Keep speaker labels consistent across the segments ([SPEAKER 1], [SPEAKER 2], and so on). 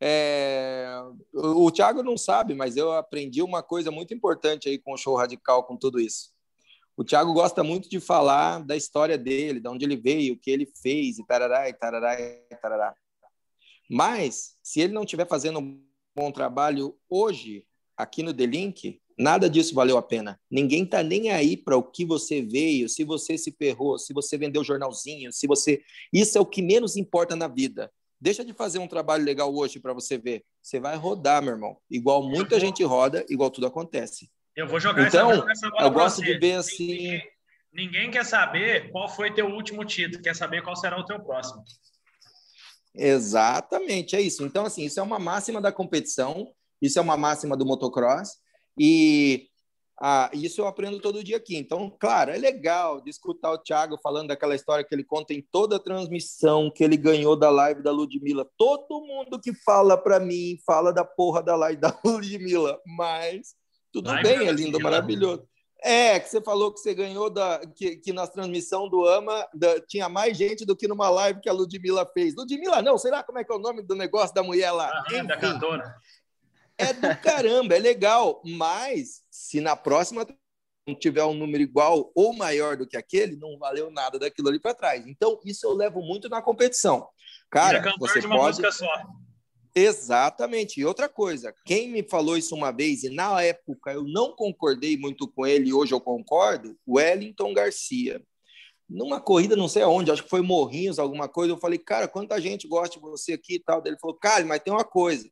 [SPEAKER 1] É... O, Thiago não sabe, mas eu aprendi uma coisa muito importante aí com o show radical, com tudo isso. O Thiago gosta muito de falar da história dele, de onde ele veio, o que ele fez, e tarará, e tarará, e tarará. Mas, se ele não estiver fazendo um bom trabalho hoje, aqui no The Link, nada disso valeu a pena. Ninguém está nem aí para o que você veio, se você se ferrou, se você vendeu jornalzinho, se você. Isso é o que menos importa na vida. Deixa de fazer um trabalho legal hoje para você ver. Você vai rodar, meu irmão. Igual muita gente roda, igual tudo acontece.
[SPEAKER 2] Eu vou jogar
[SPEAKER 1] então,
[SPEAKER 2] essa, essa bola
[SPEAKER 1] eu gosto de ver assim.
[SPEAKER 2] Ninguém, ninguém quer saber qual foi teu último título, quer saber qual será o teu próximo.
[SPEAKER 1] Exatamente, é isso. Então, assim, isso é uma máxima da competição, isso é uma máxima do motocross, e ah, isso eu aprendo todo dia aqui. Então, claro, é legal de escutar o Thiago falando daquela história que ele conta em toda a transmissão que ele ganhou da live da Ludmilla. Todo mundo que fala para mim fala da porra da live da Ludmilla, mas tudo live bem, é lindo, maravilhoso. É, que você falou que você ganhou da que, que na transmissão do AMA da, tinha mais gente do que numa live que a Ludmilla fez. Ludmilla, não, sei lá como é que é o nome do negócio da mulher lá.
[SPEAKER 2] Ah, da cantora.
[SPEAKER 1] É do caramba, é legal. Mas se na próxima não tiver um número igual ou maior do que aquele, não valeu nada daquilo ali para trás. Então, isso eu levo muito na competição. Cara, você
[SPEAKER 2] de uma
[SPEAKER 1] pode...
[SPEAKER 2] música só.
[SPEAKER 1] Exatamente. E outra coisa, quem me falou isso uma vez e na época eu não concordei muito com ele, hoje eu concordo, Wellington Garcia. Numa corrida, não sei aonde, acho que foi Morrinhos, alguma coisa, eu falei, cara, quanta gente gosta de você aqui e tal. Ele falou, cara, mas tem uma coisa,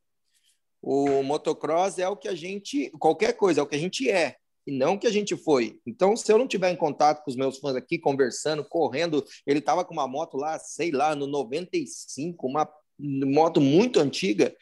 [SPEAKER 1] o motocross é o que a gente, qualquer coisa, é o que a gente é, e não o que a gente foi. Então, se eu não tiver em contato com os meus fãs aqui, conversando, correndo, ele estava com uma moto lá, sei lá, no 95, uma moto muito antiga.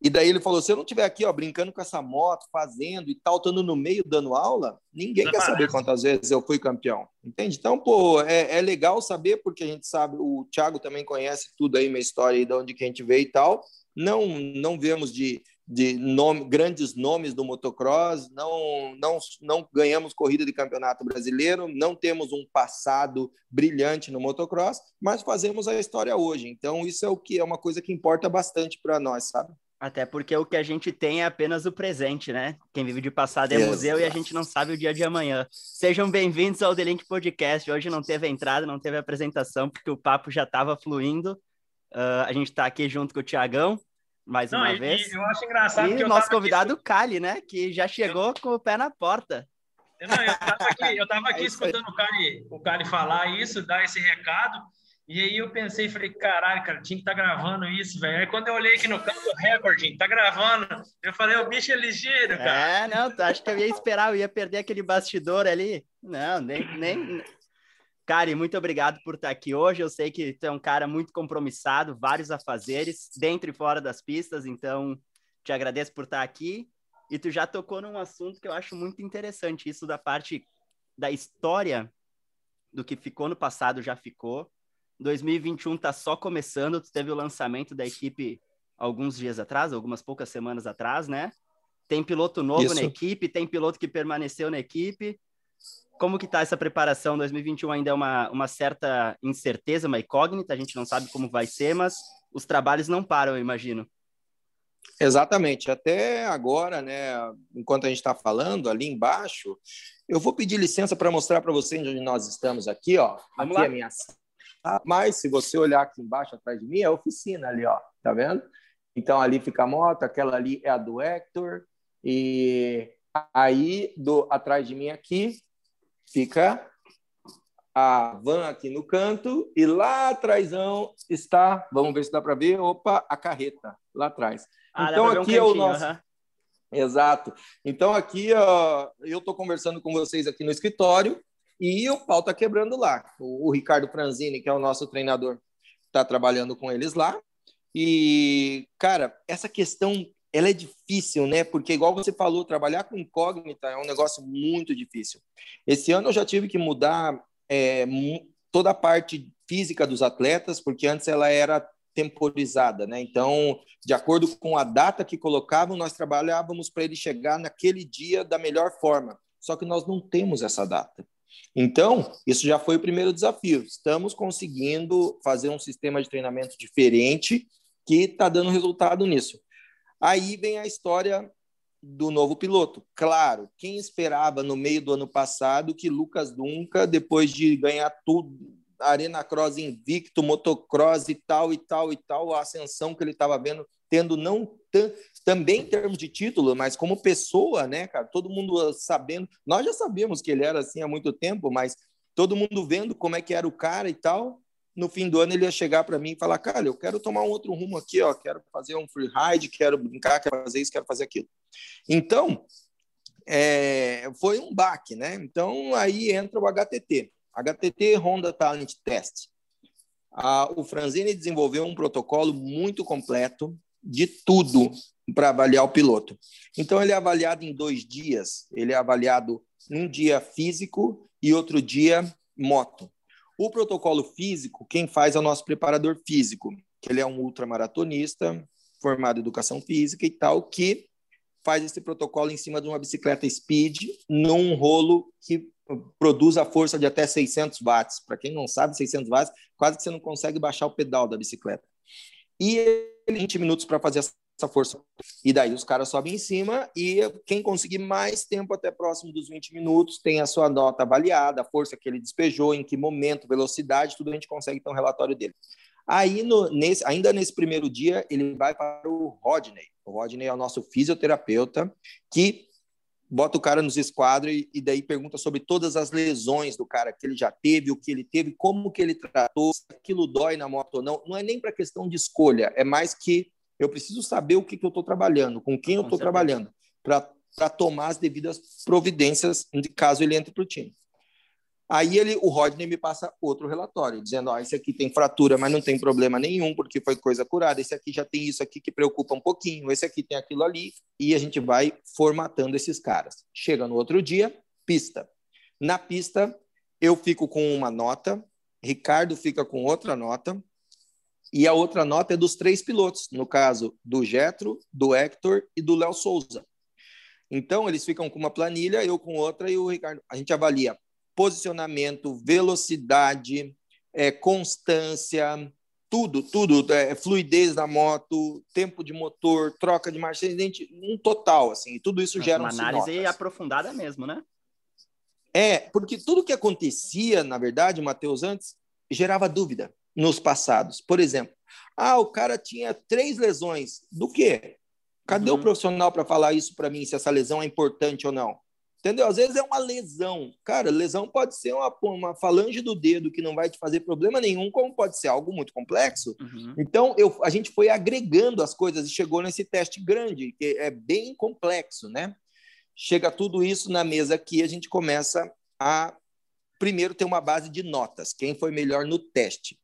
[SPEAKER 1] E daí ele falou: se eu não estiver aqui, ó, brincando com essa moto, fazendo e tal, estando no meio dando aula, ninguém não quer parece. saber quantas vezes eu fui campeão. Entende? Então, pô, é, é, legal saber, porque a gente sabe, o Thiago também conhece tudo aí, minha história aí, de onde que a gente veio e tal. Não, não vemos de, de nome, grandes nomes do motocross, não, não, não ganhamos corrida de campeonato brasileiro, não temos um passado brilhante no motocross, mas fazemos a história hoje. Então, isso é o que é uma coisa que importa bastante para nós, sabe?
[SPEAKER 3] Até porque o que a gente tem é apenas o presente, né? Quem vive de passado é Exato. museu e a gente não sabe o dia de amanhã. Sejam bem-vindos ao The Link Podcast. Hoje não teve entrada, não teve apresentação, porque o papo já estava fluindo. Uh, a gente está aqui junto com o Tiagão, mais Não, uma e, vez.
[SPEAKER 2] E eu acho engraçado
[SPEAKER 3] e nosso convidado, aqui... Cali, né? Que já chegou com o pé na porta.
[SPEAKER 2] Não, eu estava aqui, eu tava aqui é escutando o Cali, o Cali falar isso, dar esse recado, e aí eu pensei, falei, caralho, cara, tinha que estar tá gravando isso, velho. Aí quando eu olhei aqui no canto, recorde, tá gravando. Eu falei, o bicho é ligeiro, cara.
[SPEAKER 3] É, não, acho que eu ia esperar, eu ia perder aquele bastidor ali. Não, nem, nem, Kari, muito obrigado por estar aqui hoje. Eu sei que tu é um cara muito compromissado, vários afazeres, dentro e fora das pistas, então te agradeço por estar aqui. E tu já tocou num assunto que eu acho muito interessante, isso da parte da história do que ficou no passado já ficou. 2021 está só começando, tu teve o lançamento da equipe alguns dias atrás, algumas poucas semanas atrás, né? Tem piloto novo isso. na equipe, tem piloto que permaneceu na equipe como que está essa preparação? 2021 ainda é uma, uma certa incerteza, uma incógnita, a gente não sabe como vai ser, mas os trabalhos não param, eu imagino.
[SPEAKER 1] Exatamente. Até agora, né, enquanto a gente está falando ali embaixo, eu vou pedir licença para mostrar para vocês onde nós estamos aqui, ó. Vamos aqui lá. é a minha mas se você olhar aqui embaixo atrás de mim, é a oficina ali, ó. Tá vendo? Então ali fica a moto, aquela ali é a do Hector e aí do atrás de mim aqui fica a van aqui no canto e lá atrás está, vamos ver se dá para ver, opa, a carreta lá atrás. Ah, então aqui um é o nosso Exato. Então aqui ó, eu estou conversando com vocês aqui no escritório e o pau está quebrando lá. O, o, Ricardo Franzini, que é o nosso treinador, está trabalhando com eles lá. E, cara, essa questão ela é difícil, né? Porque, igual você falou, trabalhar com incógnita é um negócio muito difícil. Esse ano eu já tive que mudar é, toda a parte física dos atletas, porque antes ela era temporizada, né? Então, de acordo com a data que colocavam, nós trabalhávamos para ele chegar naquele dia da melhor forma. Só que nós não temos essa data. Então, isso já foi o primeiro desafio. Estamos conseguindo fazer um sistema de treinamento diferente que está dando resultado nisso. Aí vem a história do novo piloto. Claro, quem esperava no meio do ano passado que Lucas Dunca, depois de ganhar tudo, Arena Cross invicto, motocross e tal, e tal, e tal, a ascensão que ele estava vendo, tendo não também em termos de título, mas como pessoa, né, cara? Todo mundo sabendo, nós já sabíamos que ele era assim há muito tempo, mas todo mundo vendo como é que era o cara e tal. No fim do ano ele ia chegar para mim e falar: "Cara, eu quero tomar um outro rumo aqui, ó, quero fazer um free ride, quero brincar, quero fazer isso, quero fazer aquilo". Então, é, foi um baque, né? Então aí entra o HTT. HTT Honda Talent Test. Ah, o Franzini desenvolveu um protocolo muito completo de tudo para avaliar o piloto. Então, ele é avaliado em dois dias. Ele é avaliado um dia físico e outro dia moto. O protocolo físico, quem faz é o nosso preparador físico, que ele é um ultramaratonista, formado em educação física e tal, que faz esse protocolo em cima de uma bicicleta speed, num rolo que produz a força de até 600 watts. Para quem não sabe, 600 watts, quase que você não consegue baixar o pedal da bicicleta. E ele 20 minutos para fazer essa força. E daí os caras sobem em cima e quem conseguir mais tempo até próximo dos 20 minutos tem a sua nota avaliada, a força que ele despejou, em que momento, velocidade, tudo a gente consegue ter um relatório dele. Aí, no, nesse, ainda nesse primeiro dia, ele vai para o Rodney. O Rodney é o nosso fisioterapeuta, que bota o cara nos esquadros e, e, daí pergunta sobre todas as lesões do cara que ele já teve, o que ele teve, como que ele tratou, se aquilo dói na moto ou não. Não é nem para questão de escolha, é mais que eu preciso saber o que, que eu estou trabalhando, com quem eu estou trabalhando, para tomar as devidas providências de caso ele entre para o time. Aí ele, o Rodney me passa outro relatório, dizendo: ó, esse aqui tem fratura, mas não tem problema nenhum, porque foi coisa curada. Esse aqui já tem isso aqui que preocupa um pouquinho, esse aqui tem aquilo ali, e a gente vai formatando esses caras. Chega no outro dia, pista. Na pista, eu fico com uma nota, Ricardo fica com outra nota, e a outra nota é dos três pilotos, no caso do Getro, do Hector e do Léo Souza. Então, eles ficam com uma planilha, eu com outra, e o Ricardo. A gente avalia posicionamento, velocidade, é, constância, tudo, tudo, é, fluidez da moto, tempo de motor, troca de marcha, um total, assim, tudo isso gera
[SPEAKER 3] uma análise notas. aprofundada mesmo, né?
[SPEAKER 1] É, porque tudo que acontecia, na verdade, Matheus, antes, gerava dúvida nos passados. Por exemplo, ah, o cara tinha três lesões. Do quê? Cadê uhum. o profissional para falar isso para mim, se essa lesão é importante ou não? Entendeu? Às vezes é uma lesão. Cara, lesão pode ser uma, uma falange do dedo que não vai te fazer problema nenhum, como pode ser algo muito complexo. Uhum. Então, eu, a gente foi agregando as coisas e chegou nesse teste grande, que é bem complexo, né? Chega tudo isso na mesa aqui, a gente começa a, primeiro, ter uma base de notas. Quem foi melhor no teste.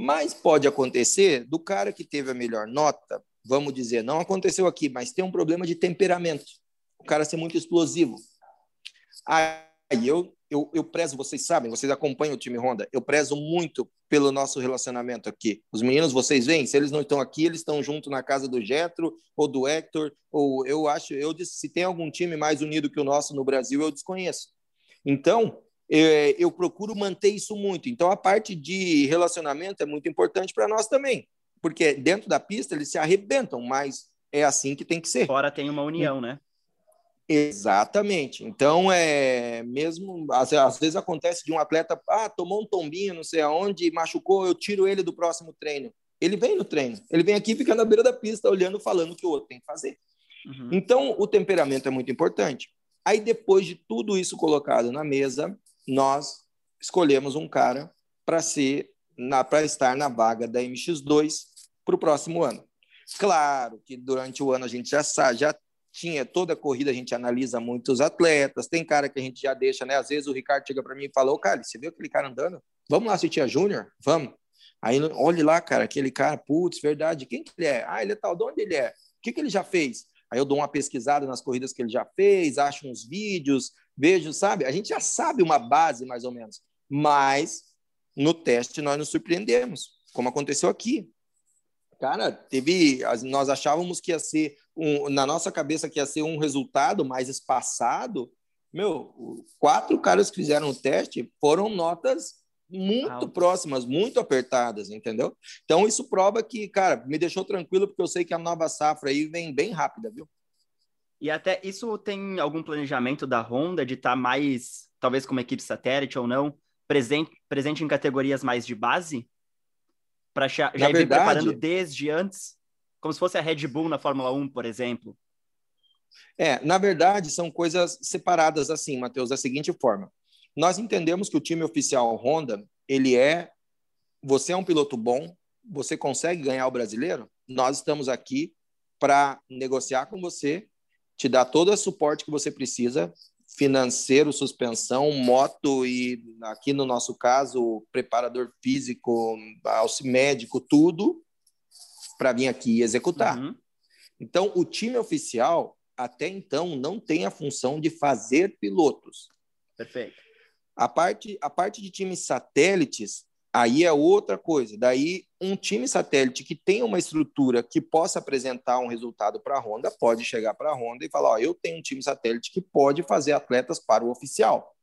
[SPEAKER 1] Mas pode acontecer do cara que teve a melhor nota, vamos dizer, não aconteceu aqui, mas tem um problema de temperamento. O cara ser muito explosivo Aí eu, eu, eu prezo, vocês sabem, vocês acompanham o time Honda, eu prezo muito pelo nosso relacionamento aqui. Os meninos, vocês veem, se eles não estão aqui, eles estão junto na casa do Getro ou do Hector, ou eu acho, eu disse, se tem algum time mais unido que o nosso no Brasil, eu desconheço. Então, eu, eu procuro manter isso muito. Então, a parte de relacionamento é muito importante para nós também, porque dentro da pista eles se arrebentam, mas é assim que tem que ser.
[SPEAKER 3] Fora tem uma união, né?
[SPEAKER 1] Exatamente. Então, é mesmo às, às, vezes acontece de um atleta, ah, tomou um tombinho, não sei aonde, machucou, eu tiro ele do próximo treino. Ele vem no treino, ele vem aqui, fica na beira da pista, olhando, falando o que o outro tem que fazer. Uhum. Então, o temperamento é muito importante. Aí, depois de tudo isso colocado na mesa, nós escolhemos um cara para ser para estar na vaga da MX2 para o próximo ano. Claro que durante o ano a gente já, já tinha toda a corrida, a gente analisa muitos atletas, tem cara que a gente já deixa, né? Às vezes o Ricardo chega para mim e fala, ô, cara, você viu aquele cara andando? Vamos lá assistir a Júnior? Vamos. Aí, olhe lá, cara, aquele cara, putz, verdade, quem que ele é? Ah, ele é tal, de onde ele é? O que, que ele já fez? Aí eu dou uma pesquisada nas corridas que ele já fez, acho uns vídeos, vejo, sabe? A gente já sabe uma base, mais ou menos. Mas, no teste, nós nos surpreendemos, como aconteceu aqui. Cara, teve. Nós achávamos que ia ser um, na nossa cabeça que ia ser um resultado mais espaçado. Meu, quatro caras que fizeram o teste foram notas muito Alto. próximas, muito apertadas, entendeu? Então isso prova que, cara, me deixou tranquilo porque eu sei que a nova safra aí vem bem rápida, viu?
[SPEAKER 3] E até isso tem algum planejamento da Honda de estar tá mais, talvez como equipe satélite ou não, presente, presente em categorias mais de base? Para já, já ir verdade, preparando desde antes? Como se fosse a Red Bull na Fórmula 1, por exemplo?
[SPEAKER 1] É, na verdade, são coisas separadas assim, Matheus, da seguinte forma. Nós entendemos que o time oficial Honda, ele é você é um piloto bom, você consegue ganhar o brasileiro? Nós estamos aqui para negociar com você, te dar todo o suporte que você precisa, financeiro, suspensão, moto e aqui no nosso caso, preparador físico, auxílio médico, tudo para vir aqui executar. Uhum. Então, o time oficial até então não tem a função de fazer pilotos.
[SPEAKER 3] Perfeito.
[SPEAKER 1] A parte, a parte de times satélites, aí é outra coisa. Daí, um time satélite que tem uma estrutura que possa apresentar um resultado para a Honda, pode chegar para a Honda e falar: Ó, eu tenho um time satélite que pode fazer atletas para o oficial.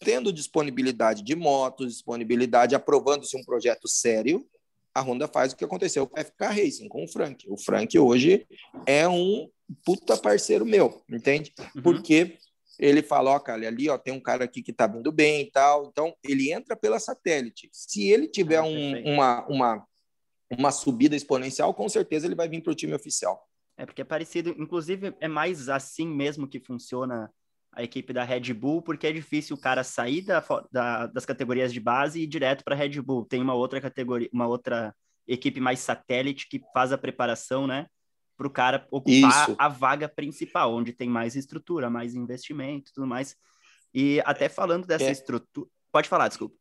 [SPEAKER 1] Tendo disponibilidade de motos, disponibilidade, aprovando-se um projeto sério, a Honda faz o que aconteceu com a FK Racing, com o Frank. O Frank hoje é um puta parceiro meu, entende? Uhum. Porque ele fala, ó, cara, ali ó, tem um cara aqui que tá vindo bem e tal. Então, ele entra pela satélite. Se ele tiver ah, um, uma, uma, uma subida exponencial, com certeza ele vai vir para o time oficial.
[SPEAKER 3] É porque é parecido, inclusive é mais assim mesmo que funciona a equipe da Red Bull, porque é difícil o cara sair da, da, das categorias de base e ir direto para a Red Bull. Tem uma outra categoria, uma outra equipe mais satélite que faz a preparação, né? Para o cara ocupar Isso. a vaga principal, onde tem mais estrutura, mais investimento tudo mais. E até falando dessa é. estrutura. Pode falar, desculpa.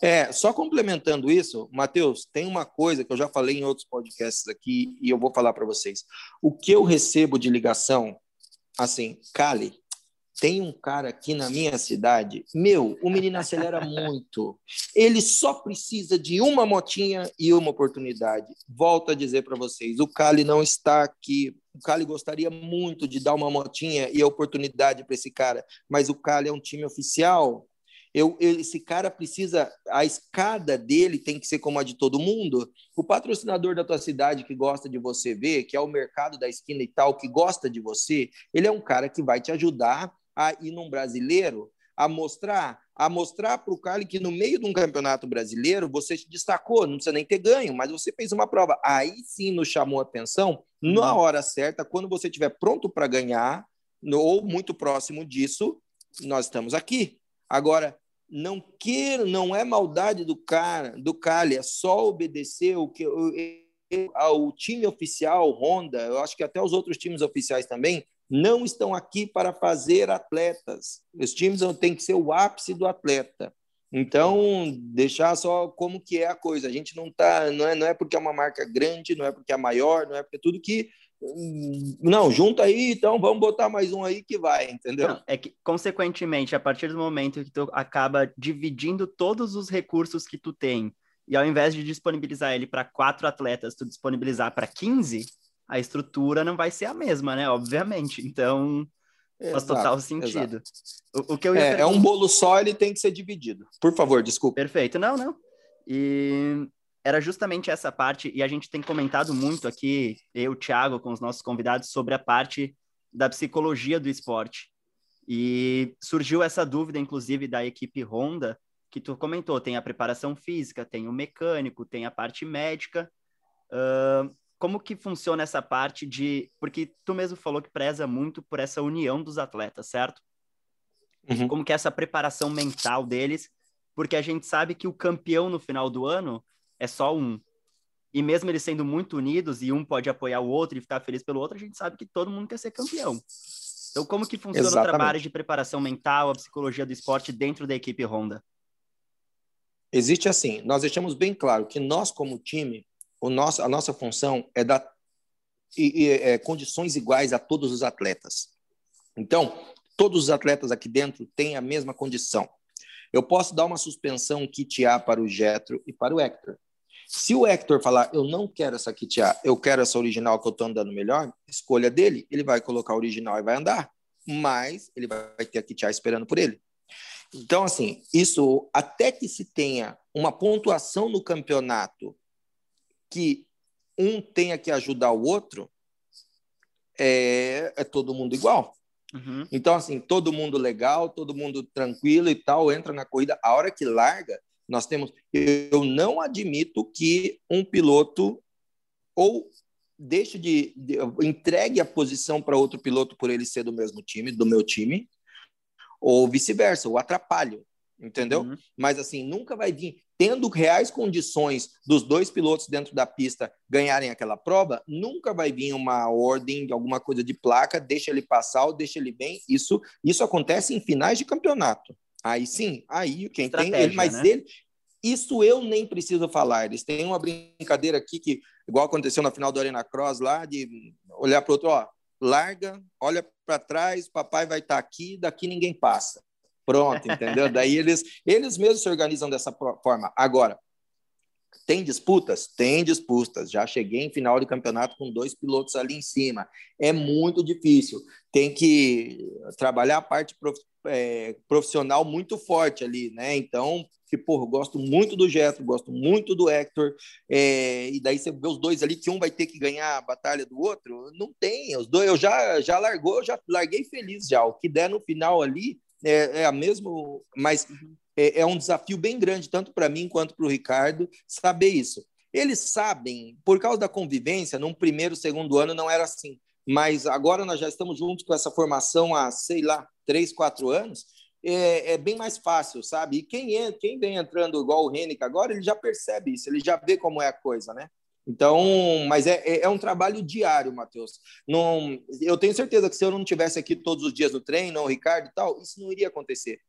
[SPEAKER 1] É, só complementando isso, Matheus, tem uma coisa que eu já falei em outros podcasts aqui e eu vou falar para vocês. O que eu recebo de ligação, assim, Cali, tem um cara aqui na minha cidade, meu, o menino acelera muito. Ele só precisa de uma motinha e uma oportunidade. Volto a dizer para vocês, o Cali não está aqui. O Cali gostaria muito de dar uma motinha e a oportunidade para esse cara, mas o Cali é um time oficial. Eu, eu, esse cara precisa, a escada dele tem que ser como a de todo mundo. O patrocinador da tua cidade que gosta de você ver, que é o mercado da esquina e tal, que gosta de você, ele é um cara que vai te ajudar a ir num brasileiro a mostrar a mostrar para o Cali que no meio de um campeonato brasileiro você se destacou, não precisa nem ter ganho, mas você fez uma prova. Aí sim nos chamou a atenção, na uhum. hora certa, quando você estiver pronto para ganhar, ou muito próximo disso, nós estamos aqui. Agora, não queira, não é maldade do cara, do Cali, é só obedecer o que o time oficial Honda, eu acho que até os outros times oficiais também não estão aqui para fazer atletas. Os times têm que ser o ápice do atleta. Então, deixar só como que é a coisa. A gente não tá, não é, não é porque é uma marca grande, não é porque é maior, não é porque tudo que não, junta aí, então vamos botar mais um aí que vai, entendeu? Não,
[SPEAKER 3] é que, consequentemente, a partir do momento que tu acaba dividindo todos os recursos que tu tem, e ao invés de disponibilizar ele para quatro atletas, tu disponibilizar para 15, a estrutura não vai ser a mesma, né? Obviamente. Então, exato, faz total sentido.
[SPEAKER 1] O, o, que eu é, é um bolo só, ele tem que ser dividido. Por favor, desculpe.
[SPEAKER 3] Perfeito. Não, não. E era justamente essa parte, e a gente tem comentado muito aqui, eu, Thiago, com os nossos convidados, sobre a parte da psicologia do esporte. E surgiu essa dúvida, inclusive, da equipe Honda, que tu comentou, tem a preparação física, tem o mecânico, tem a parte médica. Uh, como que funciona essa parte de. Porque tu mesmo falou que preza muito por essa união dos atletas, certo? Uhum. Como que é essa preparação mental deles, porque a gente sabe que o campeão no final do ano é só um. E mesmo eles sendo muito unidos e um pode apoiar o outro e ficar feliz pelo outro, a gente sabe que todo mundo quer ser campeão. Então, como que funciona Exatamente. o trabalho de preparação mental, a psicologia do esporte dentro da equipe Honda?
[SPEAKER 1] Existe assim, nós deixamos bem claro que nós, como time, o nosso, a nossa função é dar e, e, é, condições iguais a todos os atletas. Então, todos os atletas aqui dentro têm a mesma condição. Eu posso dar uma suspensão kit A para o Getro e para o Hector. Se o Hector falar, eu não quero essa kit A, eu quero essa original que eu estou andando melhor, escolha dele, ele vai colocar a original e vai andar. Mas ele vai ter a kit A esperando por ele. Então, assim, isso até que se tenha uma pontuação no campeonato que um tenha que ajudar o outro, é, é todo mundo igual. Uhum. Então, assim, todo mundo legal, todo mundo tranquilo e tal, entra na corrida. A hora que larga, nós temos. Eu não admito que um piloto ou deixe de, de entregue a posição para outro piloto por ele ser do mesmo time, do meu time, ou vice-versa, o atrapalho, entendeu? Uhum. Mas assim, nunca vai vir tendo reais condições dos dois pilotos dentro da pista ganharem aquela prova, nunca vai vir uma ordem de alguma coisa de placa, deixa ele passar ou deixa ele bem. Isso isso acontece em finais de campeonato. Aí sim, aí quem tem ele, mas né? ele isso eu nem preciso falar. Eles têm uma brincadeira aqui que, igual aconteceu na final do Arena Cross lá, de olhar para o outro, ó, larga, olha para trás, papai vai estar tá aqui, daqui ninguém passa. Pronto, entendeu? Daí eles, eles mesmos se organizam dessa forma. Agora, tem disputas? Tem disputas. Já cheguei em final de campeonato com dois pilotos ali em cima. É muito difícil. Tem que trabalhar a parte é, profissional muito forte ali, né? Então, que, porra, gosto muito do Getro, gosto muito do Hector, é, e daí você vê os dois ali que um vai ter que ganhar a batalha do outro. Não tem, os dois, eu já, já largou, já larguei feliz já. O que der no final ali é, é a mesmo, mas é, é um desafio bem grande, tanto para mim quanto para o Ricardo, saber isso. Eles sabem, por causa da convivência, num primeiro, segundo ano não era assim, mas agora nós já estamos juntos com essa formação há, sei lá, três, quatro anos, é, é, bem mais fácil, sabe? E quem, é, quem vem entrando igual o Henrique agora, ele já percebe isso, ele já vê como é a coisa, né? Então, mas é, é, é um trabalho diário, Matheus. Não, eu tenho certeza que se eu não tivesse aqui todos os dias no treino, o Ricardo e tal, isso não iria acontecer.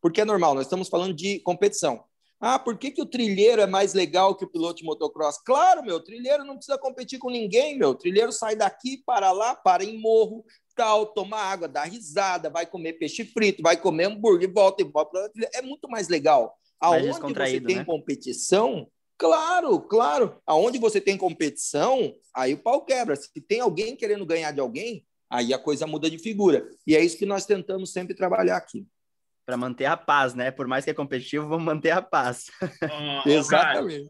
[SPEAKER 1] Porque é normal, nós estamos falando de competição. Ah, por que, que o trilheiro é mais legal que o piloto de motocross? Claro, meu, trilheiro não precisa competir com ninguém, meu. Trilheiro sai daqui, para lá, para em morro, tal, toma água, dá risada, vai comer peixe frito, vai comer hambúrguer, volta e volta. É muito mais legal. Aonde você tem né? competição, claro, claro. Aonde você tem competição, aí o pau quebra. Se tem alguém querendo ganhar de alguém, aí a coisa muda de figura. E é isso que nós tentamos sempre trabalhar aqui
[SPEAKER 3] para manter a paz, né? Por mais que é competitivo, vamos manter a paz.
[SPEAKER 1] Oh, Exatamente.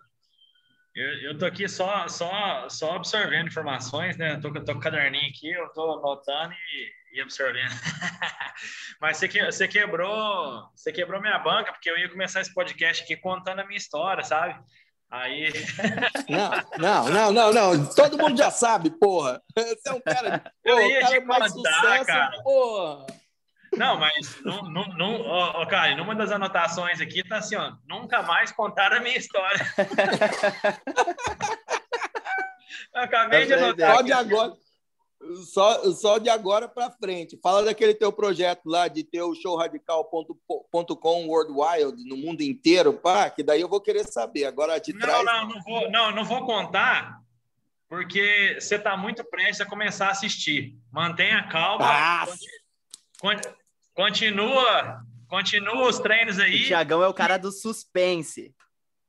[SPEAKER 2] eu, eu tô aqui só, só, só absorvendo informações, né? tô, tô com o caderninho aqui, eu tô anotando e, e absorvendo. Mas você, que, você quebrou, você quebrou minha banca, porque eu ia começar esse podcast aqui contando a minha história, sabe? Aí.
[SPEAKER 1] Não, não, não, não, não. Todo mundo já sabe, porra. Você é um cara.
[SPEAKER 2] Pô, eu ia cara te contar, sucesso, cara. Porra. Não, mas, não, não, não, ó, cara, numa das anotações aqui tá assim, ó, nunca mais contar a minha história. acabei de anotar.
[SPEAKER 1] Só de agora, só, só de agora para frente. Fala daquele teu projeto lá de ter o showradical.com World Wild no mundo inteiro, pá, que daí eu vou querer saber. Agora de
[SPEAKER 2] não,
[SPEAKER 1] trás.
[SPEAKER 2] Não, não vou, não, não vou contar, porque você está muito prestes a começar a assistir. Mantenha calma. Ah, Continua, continua os treinos aí.
[SPEAKER 3] O Tiagão é o cara do suspense.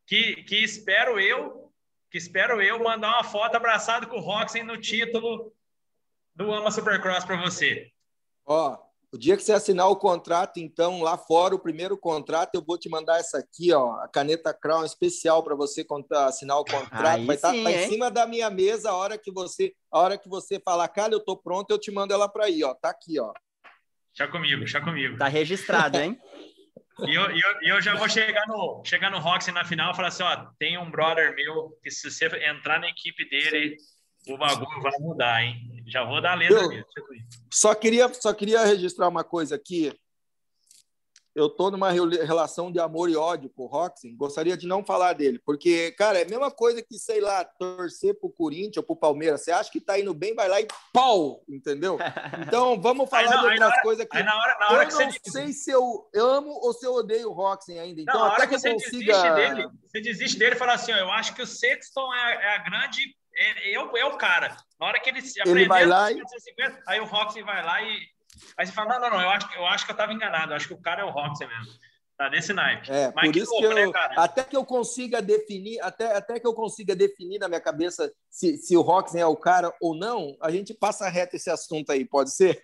[SPEAKER 2] Que, que espero eu, que espero eu mandar uma foto abraçado com o Roxen no título do Ama Supercross para você.
[SPEAKER 1] Ó, o dia que você assinar o contrato, então, lá fora, o primeiro contrato, eu vou te mandar essa aqui, ó, a caneta Crown especial para você assinar o contrato. Aí Vai estar tá, tá em cima da minha mesa a hora que você, a hora que você falar, cara, eu tô pronto, eu te mando ela para aí, ó. Tá aqui, ó.
[SPEAKER 2] Chá comigo, chá comigo.
[SPEAKER 3] Tá registrado, hein?
[SPEAKER 2] E eu, eu, eu já vou chegar no, chegar no Roxy na final e falar assim: ó, tem um brother meu que se você entrar na equipe dele, o bagulho vai mudar, hein? Já vou dar a letra eu,
[SPEAKER 1] Só queria, só queria registrar uma coisa aqui eu tô numa relação de amor e ódio com o Roxen, gostaria de não falar dele, porque, cara, é a mesma coisa que, sei lá, torcer pro Corinthians ou pro Palmeiras. Você acha que tá indo bem, vai lá e pau, entendeu? Então, vamos falar não, de outras coisas aqui.
[SPEAKER 2] Na hora, na hora
[SPEAKER 1] eu não sei se eu amo ou se eu odeio o Roxen ainda. Então, não, até que, que eu consiga... Desiste
[SPEAKER 2] dele, você desiste dele e fala assim, ó, eu acho que o Sexton é, é a grande... É, é, o, é o cara. Na hora que ele,
[SPEAKER 1] ele vai lá e...
[SPEAKER 2] aí o Roxen vai lá e Aí você fala, não, não, não, eu acho, eu acho que eu estava enganado, eu acho que o cara é o Roxy mesmo. Tá nesse naipe.
[SPEAKER 1] É, Mas por que isso louco, que eu, né, até que eu consiga definir, até, até que eu consiga definir na minha cabeça se, se o Roxen é o cara ou não, a gente passa reto esse assunto aí, pode ser?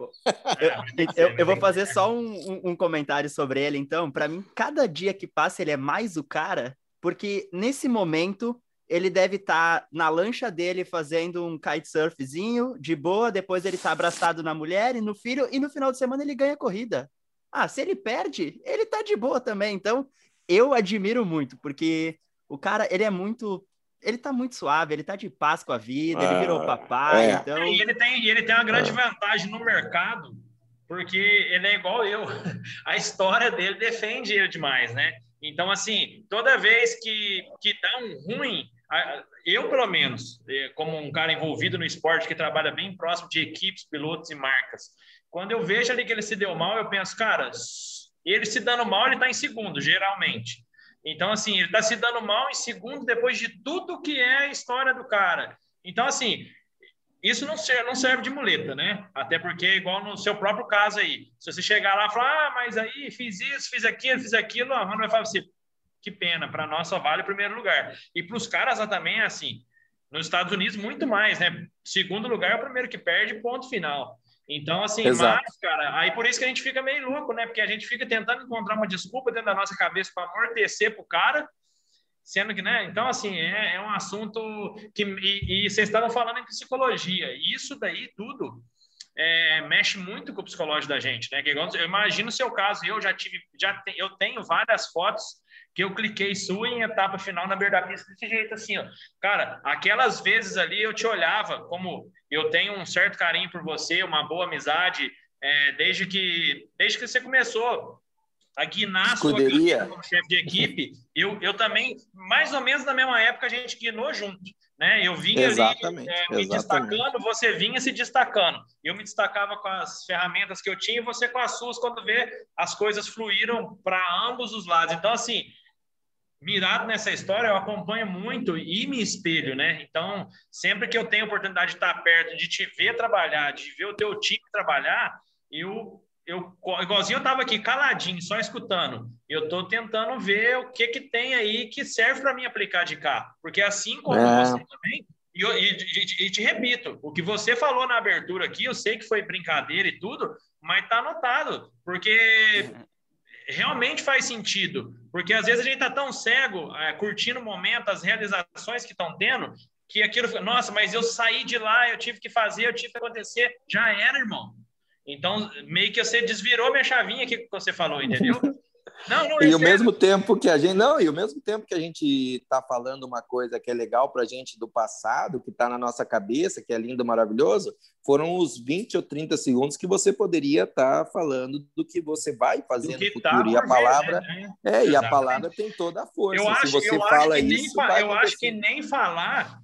[SPEAKER 3] É, eu, eu, vou fazer só um, um comentário sobre ele, então. Para mim, cada dia que passa, ele é mais o cara, porque nesse momento ele deve estar tá na lancha dele fazendo um kitesurfzinho de boa, depois ele tá abraçado na mulher e no filho, e no final de semana ele ganha a corrida. Ah, se ele perde, ele tá de boa também. Então, eu admiro muito, porque o cara, ele é muito. Ele tá muito suave, ele tá de paz com a vida, ele virou ah, papai, é. então...
[SPEAKER 2] E ele tem, ele tem uma grande é. vantagem no mercado, porque ele é igual eu. A história dele defende ele demais, né? Então, assim, toda vez que, que dá um ruim, eu, pelo menos, é, como um cara envolvido no esporte que trabalha bem próximo de equipes, pilotos e marcas, quando eu vejo ali que ele se deu mal, eu penso, cara, ele se dando mal, ele está em segundo, geralmente. Então, assim, ele está se dando mal em segundo depois de tudo que é a história do cara. Então, assim, isso não serve, não serve de muleta, né? Até porque, igual no seu próprio caso aí, se você chegar lá e falar, ah, mas aí fiz isso, fiz aquilo, fiz aquilo, a Rony vai falar assim, que pena, para nós só vale o primeiro lugar. E para os caras também é assim. Nos Estados Unidos, muito mais, né? Segundo lugar é o primeiro que perde, ponto final. Então, assim, Exato. mas, cara, aí por isso que a gente fica meio louco, né? Porque a gente fica tentando encontrar uma desculpa dentro da nossa cabeça para amortecer pro cara, sendo que, né? Então, assim, é, é um assunto que. E, e vocês estavam falando em psicologia, e isso daí tudo é, mexe muito com o psicológico da gente, né? Que, eu imagino o seu caso, eu já tive, já te, eu tenho várias fotos que eu cliquei sua em etapa final na beira da pista desse jeito assim, ó. Cara, aquelas vezes ali eu te olhava como eu tenho um certo carinho por você, uma boa amizade, é, desde que desde que você começou a guinar sua como chefe de equipe, eu, eu também, mais ou menos na mesma época, a gente guinou junto. Né? Eu vinha
[SPEAKER 1] exatamente,
[SPEAKER 2] ali é, me exatamente. destacando, você vinha se destacando. Eu me destacava com as ferramentas que eu tinha e você com as suas, quando vê, as coisas fluíram para ambos os lados. Então, assim, mirado nessa história, eu acompanho muito e me espelho, né? Então, sempre que eu tenho oportunidade de estar perto, de te ver trabalhar, de ver o teu time trabalhar, eu, eu igualzinho eu estava aqui caladinho, só escutando. Eu estou tentando ver o que que tem aí que serve para mim aplicar de cá, porque assim como é. você também. E, e, e, te repito, o que você falou na abertura aqui, eu sei que foi brincadeira e tudo, mas está anotado, porque realmente faz sentido, porque às vezes a gente está tão cego, é, curtindo o momento, as realizações que estão tendo, que aquilo, nossa, mas eu saí de lá, eu tive que fazer, eu tive que acontecer, já era, irmão. Então, meio que você desvirou minha chavinha aqui que você falou, entendeu?
[SPEAKER 1] Não, não, e ao mesmo tempo que a gente não e ao mesmo tempo que a gente está falando uma coisa que é legal para a gente do passado que está na nossa cabeça que é lindo maravilhoso foram os 20 ou 30 segundos que você poderia estar tá falando do que você vai fazer no futuro tá e a palavra ver, né? é e a palavra tem toda a força. Eu acho, se você fala isso
[SPEAKER 2] eu acho que nem falar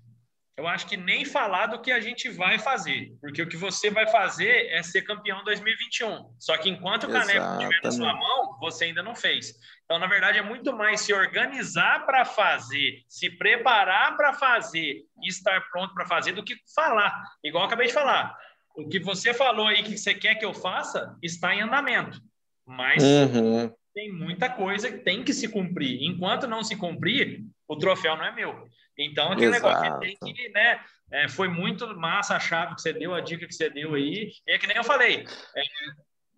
[SPEAKER 2] eu acho que nem falar do que a gente vai fazer, porque o que você vai fazer é ser campeão 2021. Só que enquanto o caneco estiver na sua mão, você ainda não fez. Então, na verdade, é muito mais se organizar para fazer, se preparar para fazer e estar pronto para fazer do que falar. Igual eu acabei de falar. O que você falou aí que você quer que eu faça está em andamento. Mas uhum. tem muita coisa que tem que se cumprir. Enquanto não se cumprir, o troféu não é meu. Então, aquele Exato. negócio tem que, né? É, foi muito massa a chave que você deu, a dica que você deu aí. É que nem eu falei, é,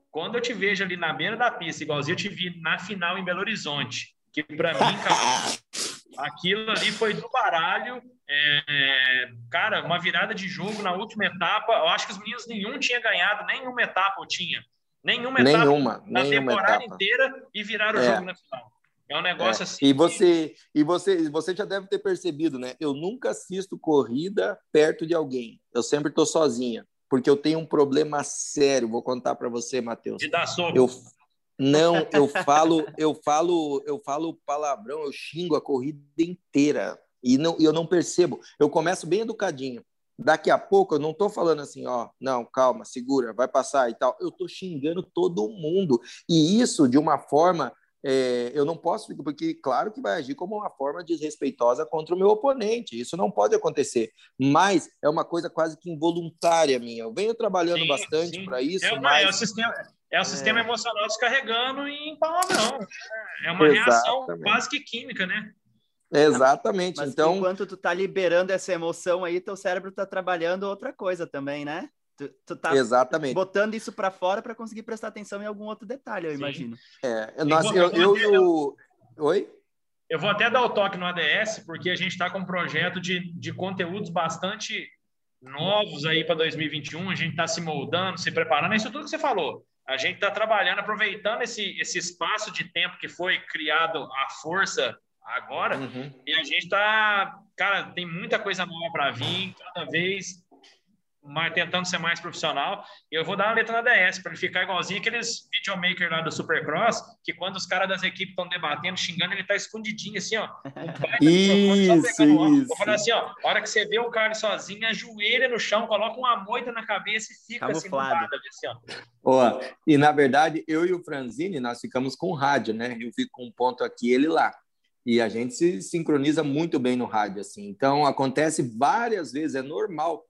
[SPEAKER 2] quando eu te vejo ali na beira da pista, igualzinho eu te vi na final em Belo Horizonte, que para mim, cara, aquilo ali foi do baralho. É, cara, uma virada de jogo na última etapa. Eu acho que os meninos nenhum tinha ganhado, nenhuma etapa eu tinha. Nenhuma etapa
[SPEAKER 1] nenhuma,
[SPEAKER 2] na
[SPEAKER 1] nenhuma
[SPEAKER 2] temporada
[SPEAKER 1] etapa.
[SPEAKER 2] inteira e viraram o é. jogo na final. É um negócio é. assim.
[SPEAKER 1] E você, e você, você já deve ter percebido, né? Eu nunca assisto corrida perto de alguém. Eu sempre estou sozinha, porque eu tenho um problema sério. Vou contar para você, Matheus.
[SPEAKER 2] De dar soco.
[SPEAKER 1] Eu não, eu falo, eu falo, eu falo palavrão, eu xingo a corrida inteira e não, eu não percebo. Eu começo bem educadinho. Daqui a pouco eu não estou falando assim, ó, não, calma, segura, vai passar e tal. Eu estou xingando todo mundo e isso de uma forma é, eu não posso, porque claro que vai agir como uma forma desrespeitosa contra o meu oponente, isso não pode acontecer, mas é uma coisa quase que involuntária minha. Eu venho trabalhando sim, bastante para isso,
[SPEAKER 2] é,
[SPEAKER 1] mas...
[SPEAKER 2] É o, sistema, é o sistema é. emocional descarregando em palavrão. É uma Exatamente. reação quase que química, né?
[SPEAKER 1] Exatamente.
[SPEAKER 3] Mas
[SPEAKER 1] então,
[SPEAKER 3] enquanto tu tá liberando essa emoção aí, teu cérebro tá trabalhando outra coisa também, né? Tu, tu tá
[SPEAKER 1] Exatamente.
[SPEAKER 3] botando isso para fora para conseguir prestar atenção em algum outro detalhe, eu Sim. imagino.
[SPEAKER 1] É, nós, eu, eu, eu, eu, Oi?
[SPEAKER 2] Eu vou até dar o toque no ADS, porque a gente está com um projeto de, de conteúdos bastante novos aí para 2021. A gente está se moldando, se preparando. É isso tudo que você falou. A gente está trabalhando, aproveitando esse, esse espaço de tempo que foi criado à força agora. Uhum. E a gente está, cara, tem muita coisa nova para vir, cada vez mais, tentando ser mais profissional. E eu vou dar uma letra na DS para ele ficar igualzinho aqueles videomaker lá do Supercross, que quando os caras das equipes estão debatendo, xingando, ele tá escondidinho assim, ó.
[SPEAKER 3] Isso, isso.
[SPEAKER 2] Vou falar assim, ó, a hora que você vê o cara sozinho, ajoelha no chão, coloca uma moita na cabeça e fica assim,
[SPEAKER 3] Camuflado.
[SPEAKER 2] assim, ó.
[SPEAKER 1] Ó, e na verdade, eu e o Franzini, nós ficamos com rádio, né? Eu fico com um ponto aqui, ele lá. E a gente se sincroniza muito bem no rádio, assim. Então, acontece várias vezes, é normal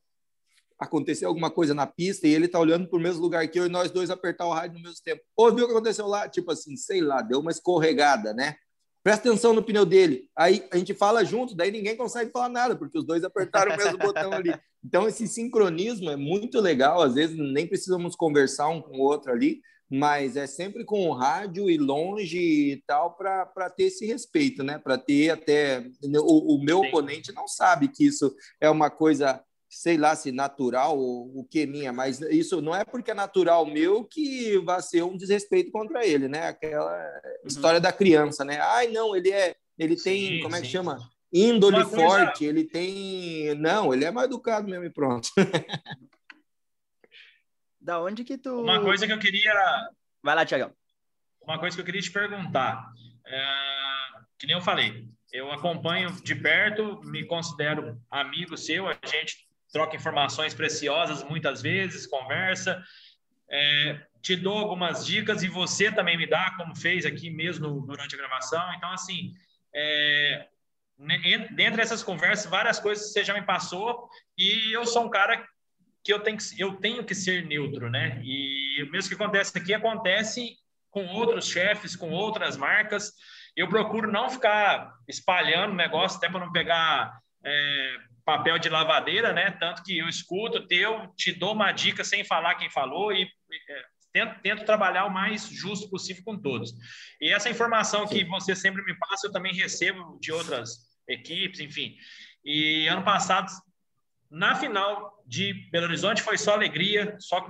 [SPEAKER 1] acontecer alguma coisa na pista e ele tá olhando para o mesmo lugar que eu e nós dois apertar o rádio no mesmo tempo. Ouviu o que aconteceu lá? Tipo assim, sei lá, deu uma escorregada, né? Presta atenção no pneu dele. Aí a gente fala junto, daí ninguém consegue falar nada, porque os dois apertaram o mesmo botão ali. Então, esse sincronismo é muito legal. Às vezes nem precisamos conversar um com o outro ali, mas é sempre com o rádio e longe e tal, para ter esse respeito, né? Para ter até. O, o meu Sim. oponente não sabe que isso é uma coisa sei lá se natural ou o que minha, mas isso não é porque é natural meu que vai ser um desrespeito contra ele, né? Aquela uhum. história da criança, né? Ai, não, ele é, ele tem, sim, como é que chama? Índole forte, ele tem, não, ele é mais educado mesmo e pronto.
[SPEAKER 3] da onde que tu
[SPEAKER 2] Uma coisa que eu queria
[SPEAKER 3] Vai lá, Tiagão.
[SPEAKER 2] Uma coisa que eu queria te perguntar, é... que nem eu falei, eu acompanho de perto, me considero amigo seu, a gente troca informações preciosas muitas vezes, conversa, é, te dou algumas dicas e você também me dá, como fez aqui mesmo durante a gravação. Então, assim, é, dentre essas conversas, várias coisas você já me passou e eu sou um cara que eu tenho que, eu tenho que ser neutro, né? E o mesmo que acontece aqui, acontece com outros chefes, com outras marcas. Eu procuro não ficar espalhando negócio, até para não pegar é, papel de lavadeira, né? Tanto que eu escuto teu, te dou uma dica sem falar quem falou e é, tento, tento trabalhar o mais justo possível com todos. E essa informação Sim. que você sempre me passa, eu também recebo de outras equipes, enfim. E ano passado, na final de Belo Horizonte, foi só alegria, só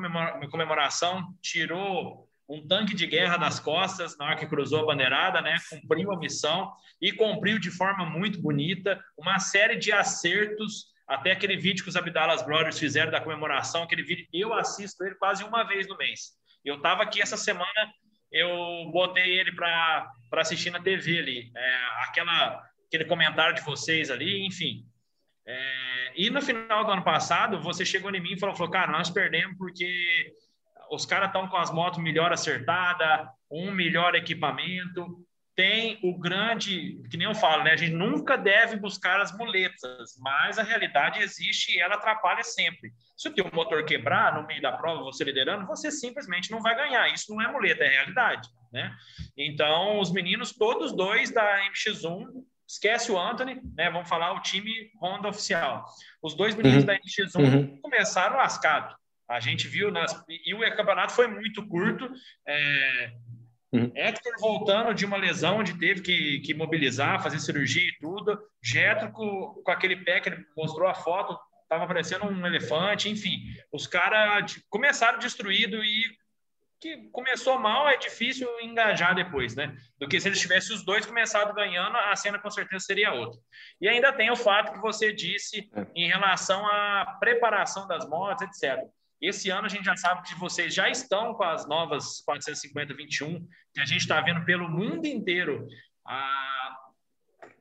[SPEAKER 2] comemoração, tirou um tanque de guerra das costas na hora que cruzou a bandeirada, né? Cumpriu a missão e cumpriu de forma muito bonita, uma série de acertos, até aquele vídeo que os Abdalas Brothers fizeram da comemoração, aquele vídeo, eu assisto ele quase uma vez no mês. Eu estava aqui essa semana, eu botei ele para assistir na TV ali, é, aquela, aquele comentário de vocês ali, enfim. É, e no final do ano passado, você chegou em mim e falou, falou cara, nós perdemos porque os caras estão com as motos melhor acertada, um melhor equipamento. Tem o grande, que nem eu falo, né? A gente nunca deve buscar as muletas, mas a realidade existe e ela atrapalha sempre. Se o teu motor quebrar no meio da prova, você liderando, você simplesmente não vai ganhar. Isso não é muleta, é realidade, né? Então, os meninos, todos dois da MX1, esquece o Anthony, né? Vamos falar o time Honda oficial. Os dois meninos uhum. da MX1 uhum. começaram lascado. A gente viu nas... e o campeonato foi muito curto. É... Uhum. Hector voltando de uma lesão onde teve que, que mobilizar, fazer cirurgia e tudo. Getro com, com aquele pé que ele mostrou a foto, estava parecendo um elefante, enfim. Os caras começaram destruído e que começou mal, é difícil engajar depois, né? Do que se eles tivessem os dois começado ganhando, a cena com certeza seria outra. E ainda tem o fato que você disse é. em relação à preparação das motos, etc. Esse ano a gente já sabe que vocês já estão com as novas 450-21, que a gente está vendo pelo mundo inteiro a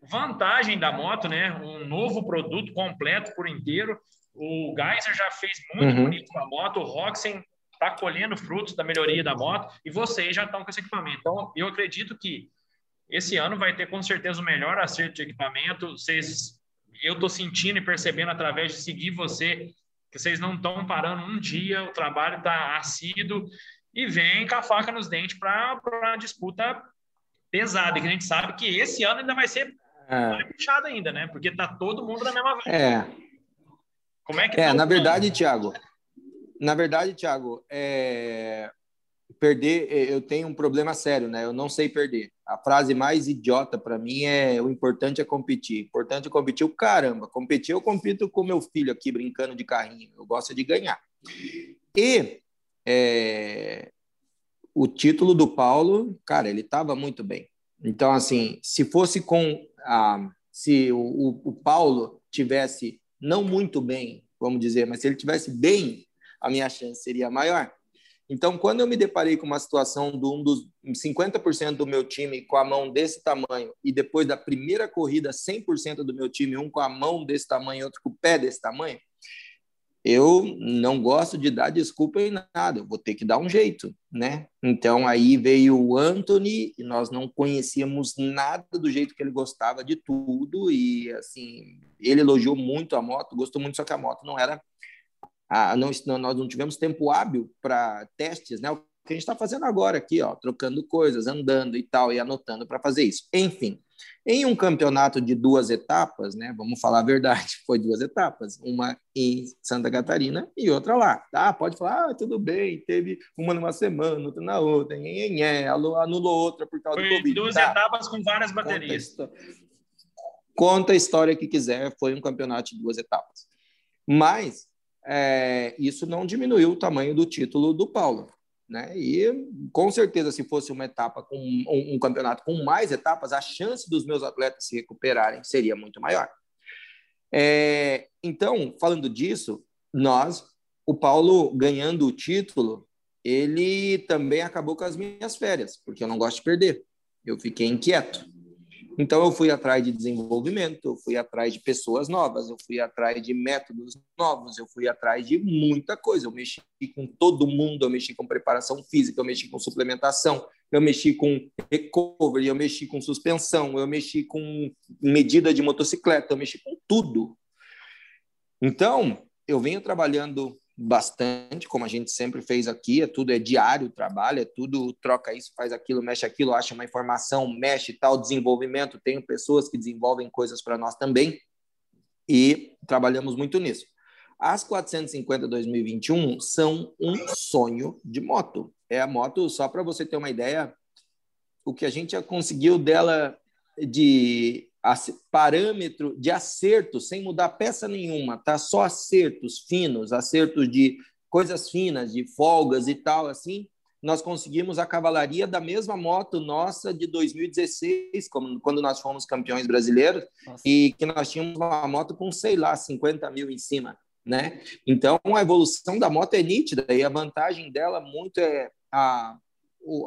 [SPEAKER 2] vantagem da moto, né? Um novo produto completo por inteiro. O Geyser já fez muito uhum. bonito com a moto, o Roxen está colhendo frutos da melhoria da moto e vocês já estão com esse equipamento. Então, eu acredito que esse ano vai ter com certeza o melhor acerto de equipamento. Vocês, eu estou sentindo e percebendo através de seguir você que vocês não estão parando um dia, o trabalho está assíduo e vem com a faca nos dentes para uma disputa pesada, que a gente sabe que esse ano ainda vai ser é. puxado ainda, né? Porque tá todo mundo na mesma
[SPEAKER 1] vibe. É. Como é que É, tá na verdade, Thiago, na verdade, Thiago, é... perder, é, eu tenho um problema sério, né? Eu não sei perder. A frase mais idiota para mim é o importante é competir. O importante é competir o caramba. Competir, eu compito com meu filho aqui brincando de carrinho. Eu gosto de ganhar. E é... o título do Paulo, cara, ele estava muito bem. Então, assim, se fosse com a, se o, o Paulo tivesse não muito bem, vamos dizer, mas se ele tivesse bem, a minha chance seria maior. Então, quando eu me deparei com uma situação de um dos 50% do meu time com a mão desse tamanho e depois da primeira corrida 100% do meu time, um com a mão desse tamanho outro com o pé desse tamanho, eu não gosto de dar desculpa em nada, eu vou ter que dar um jeito, né? Então aí veio o Anthony e nós não conhecíamos nada do jeito que ele gostava de tudo e assim, ele elogiou muito a moto, gostou muito, só que a moto não era a, não, nós não tivemos tempo hábil para testes, né? O que a gente está fazendo agora aqui, ó, trocando coisas, andando e tal, e anotando para fazer isso. Enfim, em um campeonato de duas etapas, né? Vamos falar a verdade, foi duas etapas, uma em Santa Catarina e outra lá. Tá? Pode falar, ah, tudo bem, teve uma numa semana, outra na outra, nhê, anulou outra por causa
[SPEAKER 2] foi
[SPEAKER 1] do Covid.
[SPEAKER 2] Duas tá? etapas com várias baterias.
[SPEAKER 1] Conta a história que quiser, foi um campeonato de duas etapas. Mas é, isso não diminuiu o tamanho do título do Paulo. Né? E com certeza, se fosse uma etapa com um, um, campeonato com mais etapas, a chance dos meus atletas se recuperarem seria muito maior. É, então, falando disso, nós, o Paulo ganhando o título, ele também acabou com as minhas férias, porque eu não gosto de perder. Eu fiquei inquieto. Então, eu fui atrás de desenvolvimento, eu fui atrás de pessoas novas, eu fui atrás de métodos novos, eu fui atrás de muita coisa. Eu mexi com todo mundo, eu mexi com preparação física, eu mexi com suplementação, eu mexi com recovery, eu mexi com suspensão, eu mexi com medida de motocicleta, eu mexi com tudo. Então, eu venho trabalhando bastante, como a gente sempre fez aqui, é tudo é diário trabalho, é tudo troca isso, faz aquilo, mexe aquilo, acha uma informação, mexe tal, desenvolvimento, tenho pessoas que desenvolvem coisas para nós também e trabalhamos muito nisso. As 450 2021 são um sonho de moto. É a moto, só para você ter uma ideia, o que a gente já conseguiu dela de parâmetro de acerto, sem mudar peça nenhuma, tá? Só acertos finos, acertos de coisas finas, de folgas e tal, assim. Nós conseguimos a cavalaria da mesma moto nossa de 2016, como, quando nós fomos campeões brasileiros, nossa. e que nós tínhamos uma moto com, sei lá, 50 mil em cima, né? Então, a evolução da moto é nítida e a vantagem dela muito é a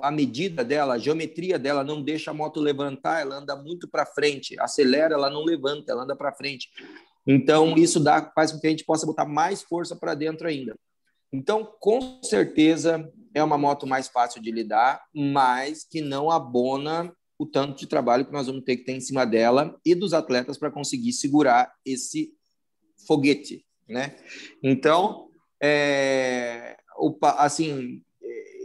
[SPEAKER 1] a medida dela, a geometria dela não deixa a moto levantar, ela anda muito para frente, acelera, ela não levanta, ela anda para frente. Então, isso dá, faz com que a gente possa botar mais força para dentro ainda. Então, com certeza, é uma moto mais fácil de lidar, mas que não abona o tanto de trabalho que nós vamos ter que ter em cima dela e dos atletas para conseguir segurar esse foguete, né? Então, é, assim,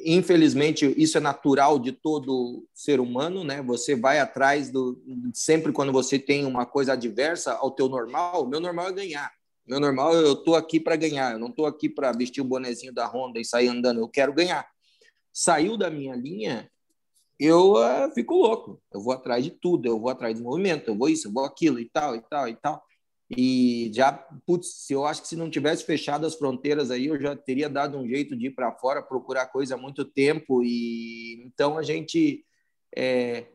[SPEAKER 1] infelizmente isso é natural de todo ser humano, né? Você vai atrás do sempre quando você tem uma coisa adversa ao teu normal, meu normal é ganhar. Meu normal eu tô aqui para ganhar, eu não tô aqui para vestir o bonezinho da Honda e sair andando, eu quero ganhar. Saiu da minha linha, eu uh, fico louco. Eu vou atrás de tudo, eu vou atrás de movimento, eu vou isso, eu vou aquilo e tal e tal e tal. E já, putz, eu acho que se não tivesse fechado as fronteiras aí, eu já teria dado um jeito de ir para fora procurar coisa há muito tempo. E então a gente. É,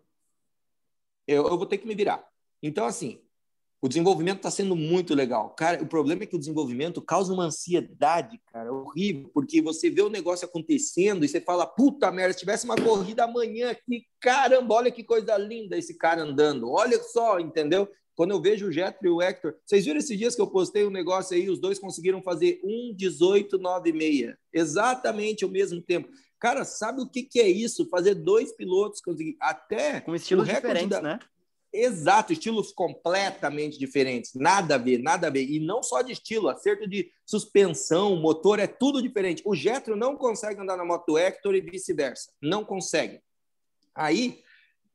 [SPEAKER 1] eu, eu vou ter que me virar. Então, assim, o desenvolvimento está sendo muito legal. Cara, o problema é que o desenvolvimento causa uma ansiedade, cara, horrível, porque você vê o negócio acontecendo e você fala, puta merda, se tivesse uma corrida amanhã aqui, caramba, olha que coisa linda esse cara andando, olha só, entendeu? Quando eu vejo o Getro e o Hector, vocês viram esses dias que eu postei um negócio aí, os dois conseguiram fazer 1,1896, exatamente ao mesmo tempo. Cara, sabe o que, que é isso? Fazer dois pilotos conseguir até
[SPEAKER 3] com estilos diferentes, da... né?
[SPEAKER 1] Exato, estilos completamente diferentes, nada a ver, nada a ver. E não só de estilo, acerto de suspensão, motor, é tudo diferente. O Getro não consegue andar na moto do Hector e vice-versa, não consegue. Aí,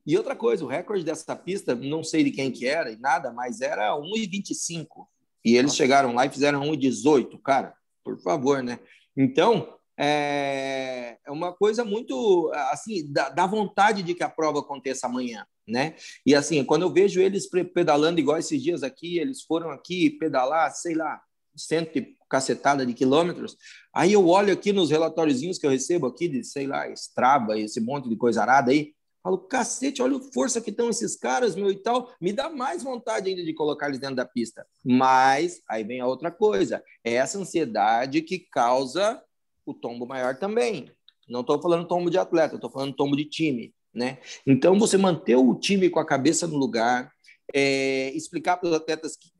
[SPEAKER 1] e outra coisa, o recorde dessa pista, não sei de quem que era e nada, mas era 1,25. E eles chegaram lá e fizeram 1,18, cara, por favor, né? Então, é, é uma coisa muito, assim, dá, dá vontade de que a prova aconteça amanhã né? E assim, quando eu vejo eles pedalando igual esses dias aqui, eles foram aqui pedalar, sei lá, cento e cacetada de quilômetros, aí eu olho aqui nos relatóriozinhos que eu recebo aqui de, sei lá, Strava, esse monte de coisa arada aí, falo, cacete, olha a força que estão esses caras, meu, e tal, me dá mais vontade ainda de colocar eles dentro da pista. Mas, aí vem a outra coisa, é essa ansiedade que causa o tombo maior também. Não estou falando tombo de atleta, estou falando tombo de time. Né? Então, você manter o time com a cabeça no lugar, é, explicar para os atletas, que,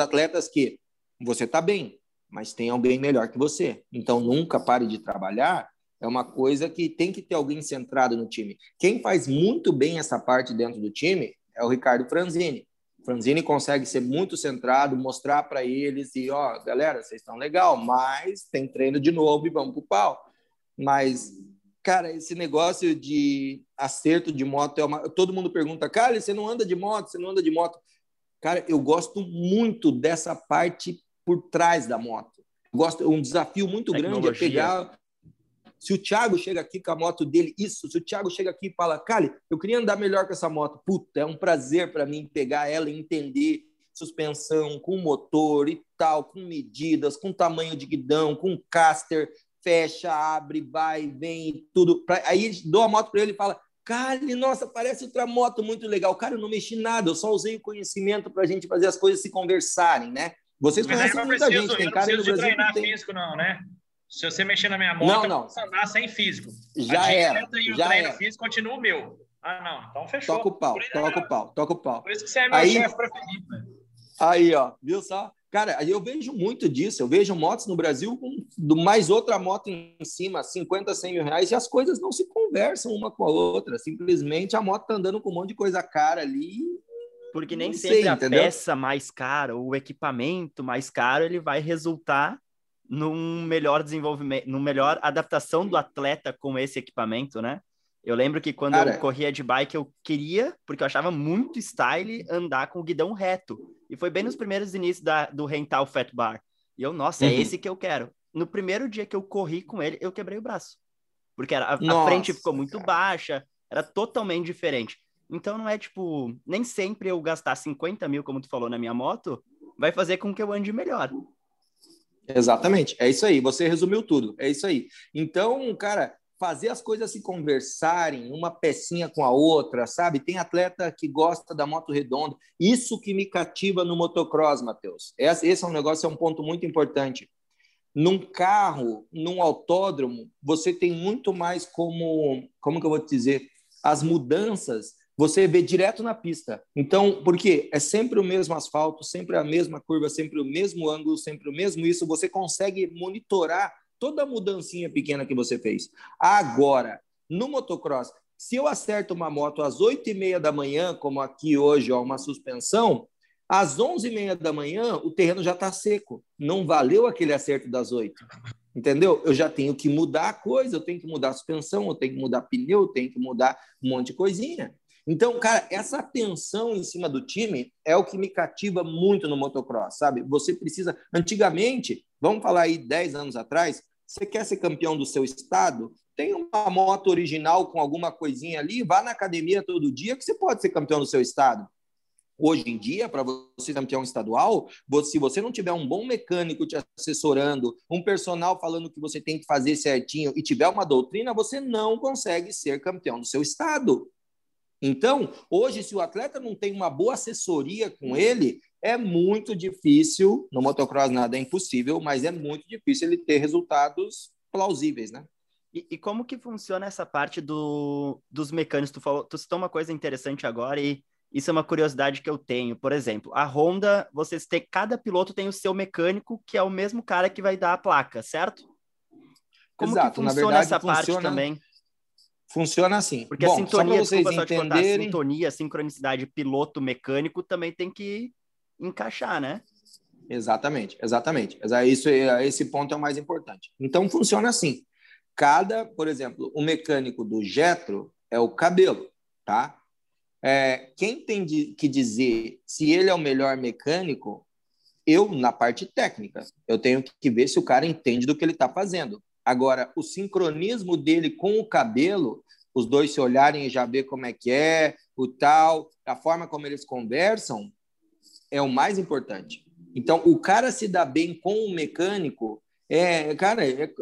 [SPEAKER 1] atletas que você está bem, mas tem alguém melhor que você. Então, nunca pare de trabalhar. É uma coisa que tem que ter alguém centrado no time. Quem faz muito bem essa parte dentro do time é o Ricardo Franzini. Franzini consegue ser muito centrado, mostrar para eles e, ó, galera, vocês estão legal, mas tem treino de novo e vamos pro pau. Mas Cara, esse negócio de acerto de moto é uma. Todo mundo pergunta, cara, você não anda de moto, você não anda de moto. Cara, eu gosto muito dessa parte por trás da moto. gosto, um desafio muito grande é pegar. Se o Thiago chega aqui com a moto dele, isso, se o Thiago chega aqui e fala, Cali, eu queria andar melhor com essa moto. Puta, é um prazer para mim pegar ela e entender suspensão, com motor e tal, com medidas, com tamanho de guidão, com caster, fecha, abre, vai, vem, tudo. Pra... Aí dou a moto para ele e fala: Cara, nossa, parece outra moto muito legal. Cara, eu não mexi nada, eu só usei o conhecimento para a gente fazer as coisas se conversarem, né? Vocês Mas conhecem muita preciso, gente, tem cara no Brasil.
[SPEAKER 2] treinar tem... físico, não, né? Se você mexer na minha moto, não, não. eu posso andar sem físico.
[SPEAKER 1] Já era.
[SPEAKER 2] E o
[SPEAKER 1] já
[SPEAKER 2] treino
[SPEAKER 1] era.
[SPEAKER 2] físico continua o meu. Ah, não. Então fechou.
[SPEAKER 1] Toca o pau, toca o pau, toca o pau.
[SPEAKER 2] Por isso que você é meu Aí... chefe preferido.
[SPEAKER 1] Aí, ó, viu só? Cara, eu vejo muito disso. Eu vejo motos no Brasil com mais outra moto em cima, 50, 100 mil reais, e as coisas não se conversam uma com a outra. Simplesmente a moto tá andando com um monte de coisa cara ali.
[SPEAKER 3] Porque nem sempre sei, a entendeu? peça mais cara, o equipamento mais caro, ele vai resultar num melhor desenvolvimento, numa melhor adaptação do atleta com esse equipamento, né? Eu lembro que quando Cara, eu corria de bike, eu queria, porque eu achava muito style, andar com o guidão reto. E foi bem nos primeiros inícios da, do Rental Fat Bar. E eu, nossa, é uhum. esse que eu quero. No primeiro dia que eu corri com ele, eu quebrei o braço. Porque era, a, a frente ficou muito cara. baixa, era totalmente diferente. Então não é tipo, nem sempre eu gastar 50 mil, como tu falou na minha moto, vai fazer com que eu ande melhor.
[SPEAKER 1] Exatamente, é isso aí. Você resumiu tudo, é isso aí. Então, cara, fazer as coisas se conversarem, uma pecinha com a outra, sabe? Tem atleta que gosta da moto redonda. Isso que me cativa no motocross, Matheus. Esse é um negócio, é um ponto muito importante. Num carro, num autódromo, você tem muito mais como, como que eu vou te dizer, as mudanças você vê direto na pista. Então, por quê? É sempre o mesmo asfalto, sempre a mesma curva, sempre o mesmo ângulo, sempre o mesmo isso. Você consegue monitorar toda a mudancinha pequena que você fez. Agora, no motocross, se eu acerto uma moto às 8 e meia da manhã, como aqui hoje, ó, uma suspensão, às 11 e meia da manhã, o terreno já está seco. Não valeu aquele acerto das 8. Entendeu? Eu já tenho que mudar a coisa, eu tenho que mudar a suspensão, eu tenho que mudar pneu, eu tenho que mudar um monte de coisinha. Então, cara, essa atenção em cima do time é o que me cativa muito no motocross, sabe? Você precisa. Antigamente, vamos falar aí 10 anos atrás, você quer ser campeão do seu estado? Tem uma moto original com alguma coisinha ali, vá na academia todo dia que você pode ser campeão do seu estado. Hoje em dia, para você campeão estadual, se você não tiver um bom mecânico te assessorando, um personal falando que você tem que fazer certinho e tiver uma doutrina, você não consegue ser campeão do seu estado. Então, hoje, se o atleta não tem uma boa assessoria com ele, é muito difícil, no motocross nada é impossível, mas é muito difícil ele ter resultados plausíveis, né?
[SPEAKER 3] E, e como que funciona essa parte do, dos mecânicos? Tu, falou, tu citou uma coisa interessante agora e isso é uma curiosidade que eu tenho. Por exemplo, a Honda, vocês têm, cada piloto tem o seu mecânico, que é o mesmo cara que vai dar a placa, certo? Como Exato. que funciona verdade, essa funciona... parte também?
[SPEAKER 1] Funciona assim.
[SPEAKER 3] Porque Bom, a sintonia, vocês desculpa, entenderem... sintonia, sincronicidade piloto-mecânico também tem que encaixar, né?
[SPEAKER 1] Exatamente, exatamente. Isso, esse ponto é o mais importante. Então, funciona assim. Cada, por exemplo, o mecânico do Jetro é o cabelo, tá? É, quem tem de, que dizer se ele é o melhor mecânico, eu, na parte técnica, eu tenho que ver se o cara entende do que ele está fazendo. Agora, o sincronismo dele com o cabelo, os dois se olharem e já ver como é que é, o tal, a forma como eles conversam, é o mais importante. Então, o cara se dá bem com o mecânico, é, cara, é,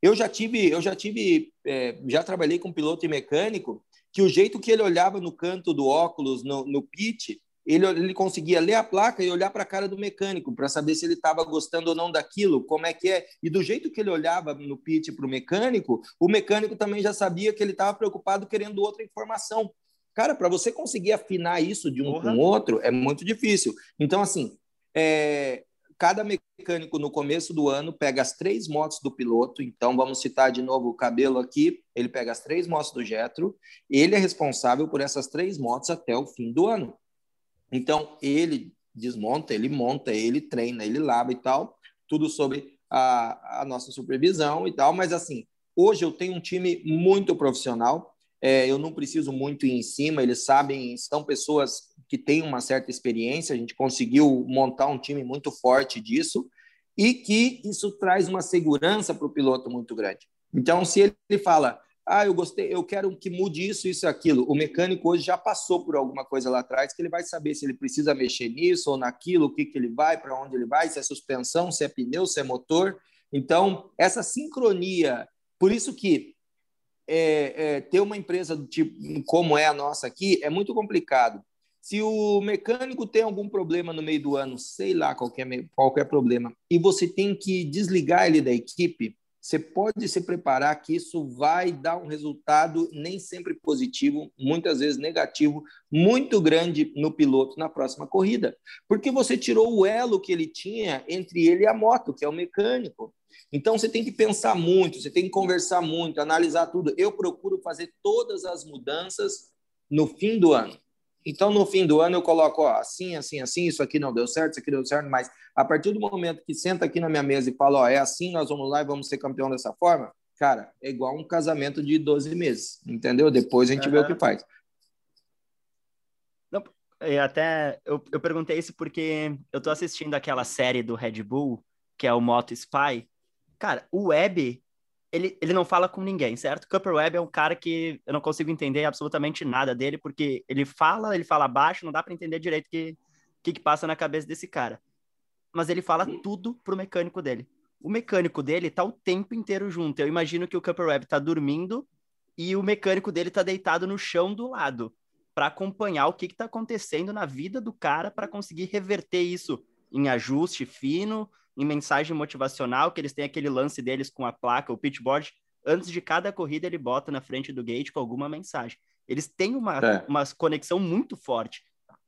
[SPEAKER 1] eu já tive, eu já tive, é, já trabalhei com piloto e mecânico, que o jeito que ele olhava no canto do óculos, no, no pit, ele, ele conseguia ler a placa e olhar para a cara do mecânico para saber se ele estava gostando ou não daquilo, como é que é. E do jeito que ele olhava no pit para o mecânico, o mecânico também já sabia que ele estava preocupado querendo outra informação. Cara, para você conseguir afinar isso de um uhum. com o outro é muito difícil. Então, assim, é, cada mecânico no começo do ano pega as três motos do piloto. Então, vamos citar de novo o cabelo aqui. Ele pega as três motos do Jetro. Ele é responsável por essas três motos até o fim do ano. Então, ele desmonta, ele monta, ele treina, ele lava e tal, tudo sobre a, a nossa supervisão e tal. Mas, assim, hoje eu tenho um time muito profissional, é, eu não preciso muito ir em cima, eles sabem, são pessoas que têm uma certa experiência, a gente conseguiu montar um time muito forte disso e que isso traz uma segurança para o piloto muito grande. Então, se ele fala, ah, eu gostei, eu quero que mude isso, isso aquilo. O mecânico hoje já passou por alguma coisa lá atrás que ele vai saber se ele precisa mexer nisso ou naquilo, o que, que ele vai, para onde ele vai, se é suspensão, se é pneu, se é motor. Então, essa sincronia, por isso que é, é, ter uma empresa do tipo como é a nossa aqui é muito complicado. Se o mecânico tem algum problema no meio do ano, sei lá qualquer, qualquer problema, e você tem que desligar ele da equipe, você pode se preparar que isso vai dar um resultado nem sempre positivo, muitas vezes negativo, muito grande no piloto na próxima corrida, porque você tirou o elo que ele tinha entre ele e a moto, que é o mecânico. Então você tem que pensar muito, você tem que conversar muito, analisar tudo. Eu procuro fazer todas as mudanças no fim do ano. Então, no fim do ano, eu coloco ó, assim, assim, assim, isso aqui não deu certo, isso aqui deu certo, mas a partir do momento que senta aqui na minha mesa e fala, ó, é assim, nós vamos lá e vamos ser campeão dessa forma, cara, é igual um casamento de 12 meses, entendeu? Depois a gente uhum. vê o que faz.
[SPEAKER 3] Não, eu até eu, eu perguntei isso porque eu tô assistindo aquela série do Red Bull, que é o Moto Spy. Cara, o Web ele, ele não fala com ninguém, certo? Cooper Webb é um cara que eu não consigo entender absolutamente nada dele, porque ele fala, ele fala baixo, não dá para entender direito o que, que, que passa na cabeça desse cara. Mas ele fala tudo pro mecânico dele. O mecânico dele tá o tempo inteiro junto. Eu imagino que o Cooper Webb tá dormindo e o mecânico dele tá deitado no chão do lado para acompanhar o que que tá acontecendo na vida do cara para conseguir reverter isso em ajuste fino, em mensagem motivacional, que eles têm aquele lance deles com a placa, o pitchboard, antes de cada corrida ele bota na frente do gate com alguma mensagem. Eles têm uma, é. uma conexão muito forte.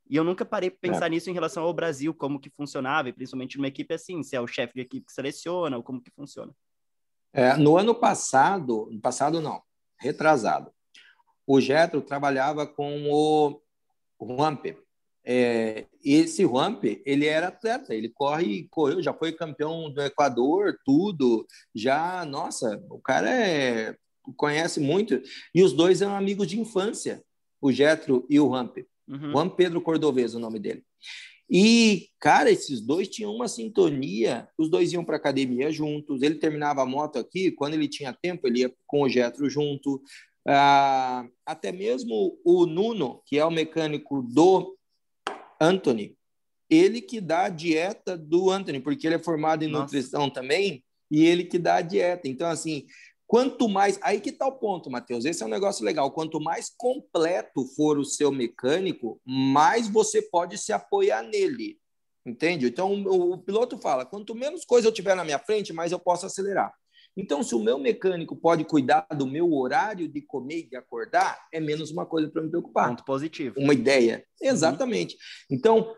[SPEAKER 3] E eu nunca parei para pensar é. nisso em relação ao Brasil, como que funcionava, e principalmente numa equipe assim, se é o chefe de equipe que seleciona, ou como que funciona.
[SPEAKER 1] É, no ano passado, no passado não, retrasado, o Getro trabalhava com o Ramper, é, esse Ramp, ele era atleta, ele corre, correu, já foi campeão do Equador, tudo, já, nossa, o cara é, conhece muito, e os dois eram amigos de infância, o Getro e o Ramp, uhum. Juan Pedro Cordovez, o nome dele. E, cara, esses dois tinham uma sintonia, os dois iam para academia juntos, ele terminava a moto aqui, quando ele tinha tempo, ele ia com o Getro junto, ah, até mesmo o Nuno, que é o mecânico do Anthony, ele que dá a dieta do Anthony, porque ele é formado em Nossa. nutrição também, e ele que dá a dieta. Então, assim, quanto mais. Aí que está o ponto, Matheus. Esse é um negócio legal. Quanto mais completo for o seu mecânico, mais você pode se apoiar nele. Entende? Então, o, o piloto fala: quanto menos coisa eu tiver na minha frente, mais eu posso acelerar. Então, se o meu mecânico pode cuidar do meu horário de comer e de acordar, é menos uma coisa para me preocupar.
[SPEAKER 3] Ponto positivo.
[SPEAKER 1] Uma ideia. Uhum. Exatamente. Então,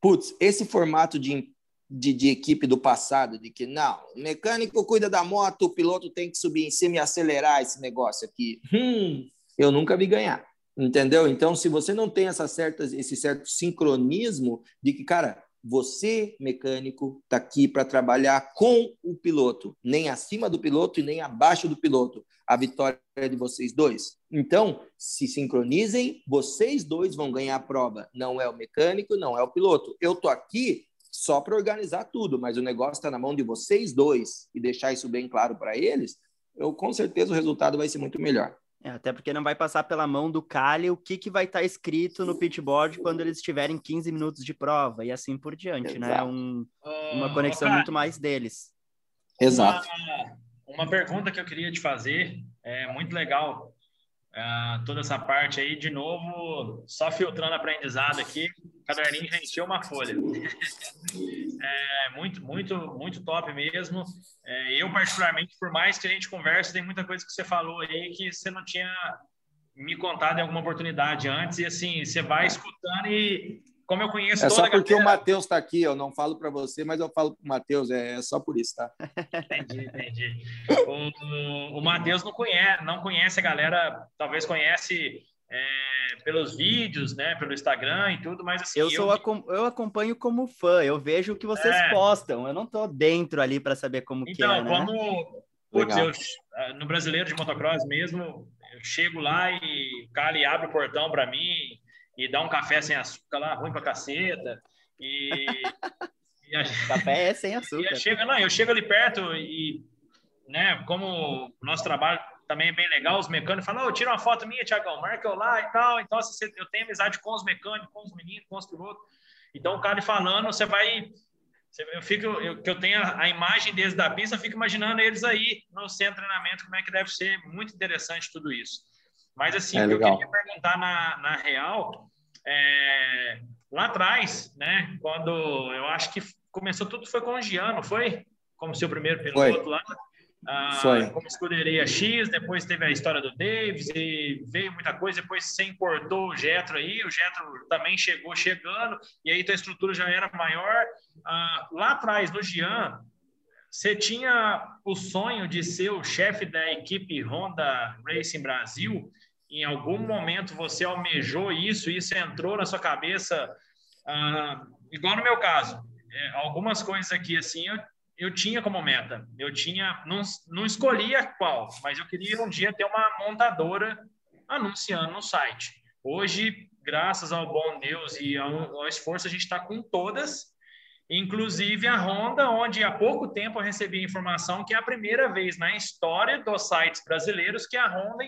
[SPEAKER 1] putz, esse formato de de, de, equipe do passado, de que não, o mecânico cuida da moto, o piloto tem que subir em cima e acelerar esse negócio aqui. Hum, eu nunca vi ganhar, entendeu? Então, se você não tem essa certa, esse certo sincronismo de que, cara, você, mecânico, está aqui para trabalhar com o piloto, nem acima do piloto e nem abaixo do piloto. A vitória é de vocês dois. Então, se sincronizem, vocês dois vão ganhar a prova. Não é o mecânico, não é o piloto. Eu tô aqui só para organizar tudo, mas o negócio está na mão de vocês dois e deixar isso bem claro para eles. Eu com certeza o resultado vai ser muito melhor.
[SPEAKER 3] É, até porque não vai passar pela mão do Cali o que, que vai estar tá escrito no pitboard quando eles tiverem 15 minutos de prova e assim por diante, né? Exato. né? Um, uma conexão muito mais deles.
[SPEAKER 1] Exato.
[SPEAKER 2] Uma, uma, pergunta que eu queria te fazer, é muito legal uh, toda essa parte aí, de novo, só filtrando aprendizado aqui, caderninho já encheu uma folha. é, muito, muito, muito top mesmo. É, eu, particularmente, por mais que a gente converse, tem muita coisa que você falou aí que você não tinha me contado em alguma oportunidade antes, e assim, você vai escutando e como eu conheço
[SPEAKER 1] É só porque galera... o Matheus está aqui, eu não falo para você, mas eu falo para o Matheus, é só por isso, tá?
[SPEAKER 2] entendi, entendi. O, o Matheus não conhece, não conhece a galera, talvez conhece é, pelos vídeos, né, pelo Instagram e tudo, mas assim.
[SPEAKER 3] Eu, sou eu, eu acompanho como fã, eu vejo o que vocês é... postam, eu não tô dentro ali para saber como
[SPEAKER 2] então,
[SPEAKER 3] que é.
[SPEAKER 2] Então,
[SPEAKER 3] né?
[SPEAKER 2] como putz, eu, ah, no brasileiro de motocross mesmo, eu chego lá e o cara abre o portão para mim e dá um café sem açúcar lá, ruim pra caceta. E.
[SPEAKER 3] e a... Café é sem açúcar.
[SPEAKER 2] Eu chego, não, eu chego ali perto e, né, como o nosso trabalho também é bem legal, os mecânicos falam, oh, tira uma foto minha, Tiagão, marca eu lá e tal. Então, assim, eu tenho amizade com os mecânicos, com os meninos, com os pilotos. Então, o cara falando, você vai. Eu fico, eu, que eu tenho a, a, imagem deles da pista, eu fico imaginando eles aí no centro de treinamento, como é que deve ser muito interessante tudo isso. Mas, assim, é o que eu queria perguntar na, na real, é, lá atrás, né, quando eu acho que começou tudo foi com o Giano, foi? Como seu primeiro piloto foi. lá. Ah, Foi. como escuderia X, depois teve a história do Davis e veio muita coisa, depois você importou o Getro aí, o Getro também chegou chegando, e aí tua estrutura já era maior. Ah, lá atrás, no Gian, você tinha o sonho de ser o chefe da equipe Honda Racing Brasil? Em algum momento você almejou isso, isso entrou na sua cabeça? Ah, igual no meu caso, é, algumas coisas aqui assim eu eu tinha como meta. Eu tinha, não, não escolhia qual, mas eu queria um dia ter uma montadora anunciando no site. Hoje, graças ao bom Deus e ao, ao esforço, a gente está com todas, inclusive a Honda, onde há pouco tempo eu recebi informação que é a primeira vez na história dos sites brasileiros que a Honda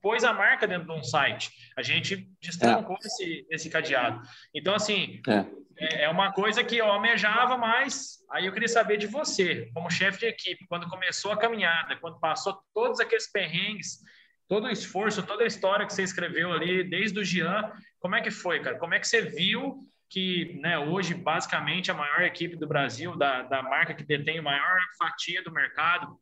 [SPEAKER 2] pôs a marca dentro de um site. A gente destrancou é. esse, esse cadeado. Então, assim, é. é. é uma coisa que eu almejava, mas aí eu queria saber de você, como chefe de equipe, quando começou a caminhada, quando passou todos aqueles perrengues, todo o esforço, toda a história que você escreveu ali, desde o Jean, como é que foi, cara? Como é que você viu que né, hoje, basicamente, a maior equipe do Brasil, da, da marca que detém a maior fatia do mercado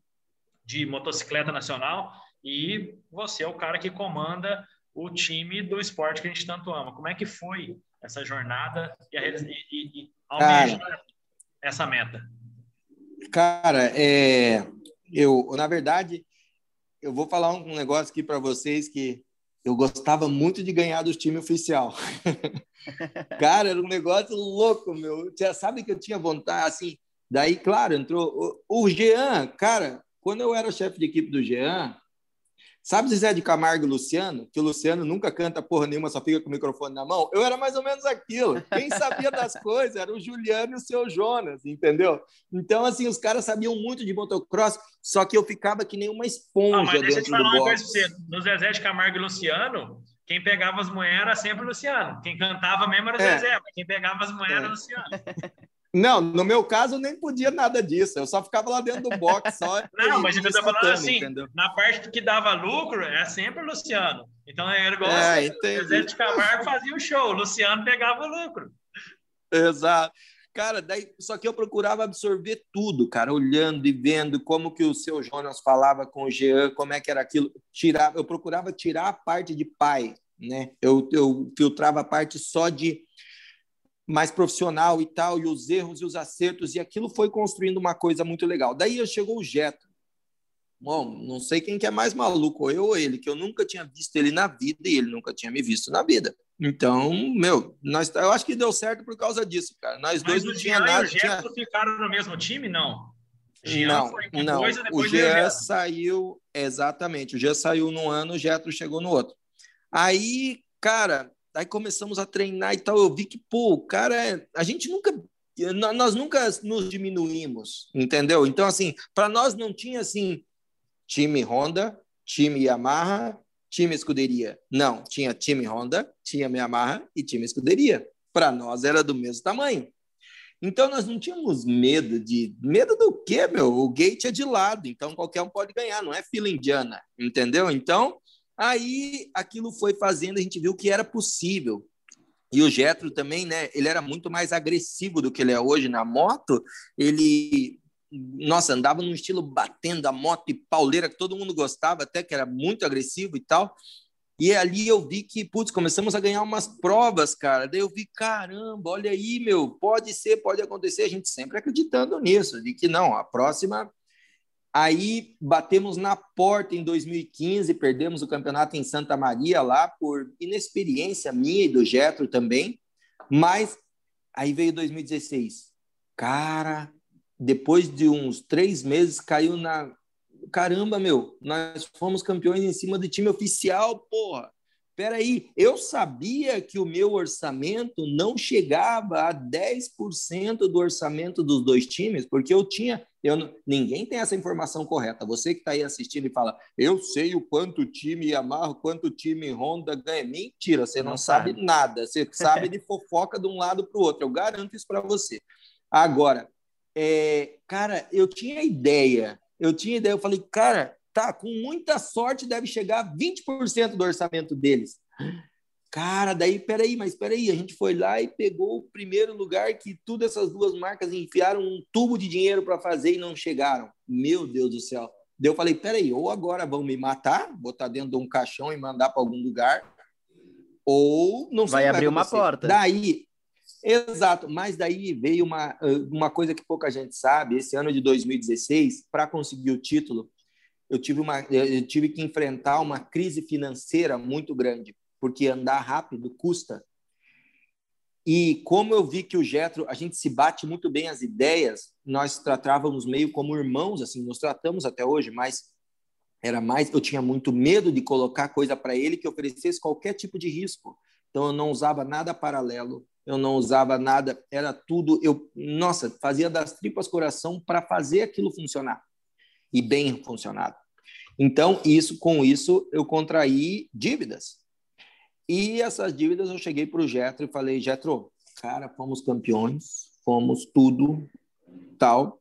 [SPEAKER 2] de motocicleta nacional, e você é o cara que comanda o time do esporte que a gente tanto ama. Como é que foi essa jornada e, a, e, e, almejar essa meta?
[SPEAKER 1] Cara, é, eu, na verdade, eu vou falar um negócio aqui para vocês que eu gostava muito de ganhar do time oficial. cara, era um negócio louco, meu. Já sabe que eu tinha vontade, assim. Daí, claro, entrou o, o Jean, cara. Quando eu era chefe de equipe do Jean, Sabe Zé de Camargo e Luciano? Que o Luciano nunca canta porra nenhuma, só fica com o microfone na mão? Eu era mais ou menos aquilo. Quem sabia das coisas era o Juliano e o seu Jonas, entendeu? Então, assim, os caras sabiam muito de motocross, só que eu ficava que nem uma esponja ah, mas deixa eu te falar uma coisa pra você.
[SPEAKER 2] No Zezé de Camargo e Luciano, quem pegava as mulheres era sempre o Luciano. Quem cantava mesmo era o é. Zezé, mas quem pegava as mulheres é. era o Luciano.
[SPEAKER 1] Não, no meu caso eu nem podia nada disso, eu só ficava lá dentro do box só.
[SPEAKER 2] Não, mas eu tô falando assim, entendeu? na parte que dava lucro, é sempre o Luciano. Então era igual é, o Zé de Camargo fazia o show, o Luciano pegava o lucro.
[SPEAKER 1] Exato. Cara, daí, só que eu procurava absorver tudo, cara, olhando e vendo como que o seu Jonas falava com o Jean, como é que era aquilo. Tirava, eu procurava tirar a parte de pai, né? Eu, eu filtrava a parte só de mais profissional e tal, e os erros e os acertos, e aquilo foi construindo uma coisa muito legal. Daí chegou o Jetro. Bom, não sei quem que é mais maluco, eu ou ele, que eu nunca tinha visto ele na vida e ele nunca tinha me visto na vida. Então, meu, nós, eu acho que deu certo por causa disso, cara. Nós
[SPEAKER 2] Mas
[SPEAKER 1] dois não
[SPEAKER 2] tinha
[SPEAKER 1] nada.
[SPEAKER 2] E o Jean tinha... ficaram no mesmo time, não?
[SPEAKER 1] Jean não, não. Coisa, o Jean saiu, exatamente. O Jean saiu num ano, o Jetro chegou no outro. Aí, cara, aí começamos a treinar e tal. Eu vi que, pô, o cara, é, a gente nunca, nós nunca nos diminuímos, entendeu? Então, assim, para nós não tinha assim, time Honda, time Yamaha, time escuderia. Não, tinha time Honda, tinha Yamaha e time escuderia. Para nós era do mesmo tamanho. Então nós não tínhamos medo de. Medo do quê, meu? O gate é de lado, então qualquer um pode ganhar, não é fila indiana, entendeu? Então, aí aquilo foi fazendo, a gente viu que era possível. E o Getro também, né? Ele era muito mais agressivo do que ele é hoje na moto. Ele nossa, andava num estilo batendo a moto e pauleira que todo mundo gostava, até que era muito agressivo e tal. E ali eu vi que, putz, começamos a ganhar umas provas, cara. Daí eu vi, caramba, olha aí, meu, pode ser, pode acontecer. A gente sempre acreditando nisso, de que não, a próxima. Aí batemos na porta em 2015, perdemos o campeonato em Santa Maria lá por inexperiência minha e do Getro também. Mas aí veio 2016. Cara, depois de uns três meses, caiu na. Caramba, meu, nós fomos campeões em cima do time oficial, porra. Peraí, eu sabia que o meu orçamento não chegava a 10% do orçamento dos dois times, porque eu tinha. Eu, ninguém tem essa informação correta. Você que está aí assistindo e fala, eu sei o quanto o time Yamaha, quanto o time Honda ganha. Mentira, você não, não sabe. sabe nada. Você sabe de fofoca de um lado para o outro. Eu garanto isso para você. Agora, é, cara, eu tinha ideia, eu tinha ideia, eu falei, cara, tá, com muita sorte deve chegar a 20% do orçamento deles. Cara, daí, peraí, mas peraí, a gente foi lá e pegou o primeiro lugar que todas essas duas marcas enfiaram um tubo de dinheiro para fazer e não chegaram. Meu Deus do céu. Daí eu falei, peraí, ou agora vão me matar, botar dentro de um caixão e mandar para algum lugar, ou não
[SPEAKER 3] vai abrir uma porta.
[SPEAKER 1] Daí, Exato, mas daí veio uma, uma coisa que pouca gente sabe. Esse ano de 2016, para conseguir o título, eu tive, uma, eu tive que enfrentar uma crise financeira muito grande, porque andar rápido custa. E como eu vi que o Getro, a gente se bate muito bem as ideias, nós tratávamos meio como irmãos, assim, nos tratamos até hoje, mas era mais, eu tinha muito medo de colocar coisa para ele que oferecesse qualquer tipo de risco. Então eu não usava nada paralelo, eu não usava nada, era tudo, eu, nossa, fazia das tripas coração para fazer aquilo funcionar e bem funcionado. Então, isso com isso eu contraí dívidas. E essas dívidas eu cheguei para o Getro e falei, Getro, cara, fomos campeões, fomos tudo, tal,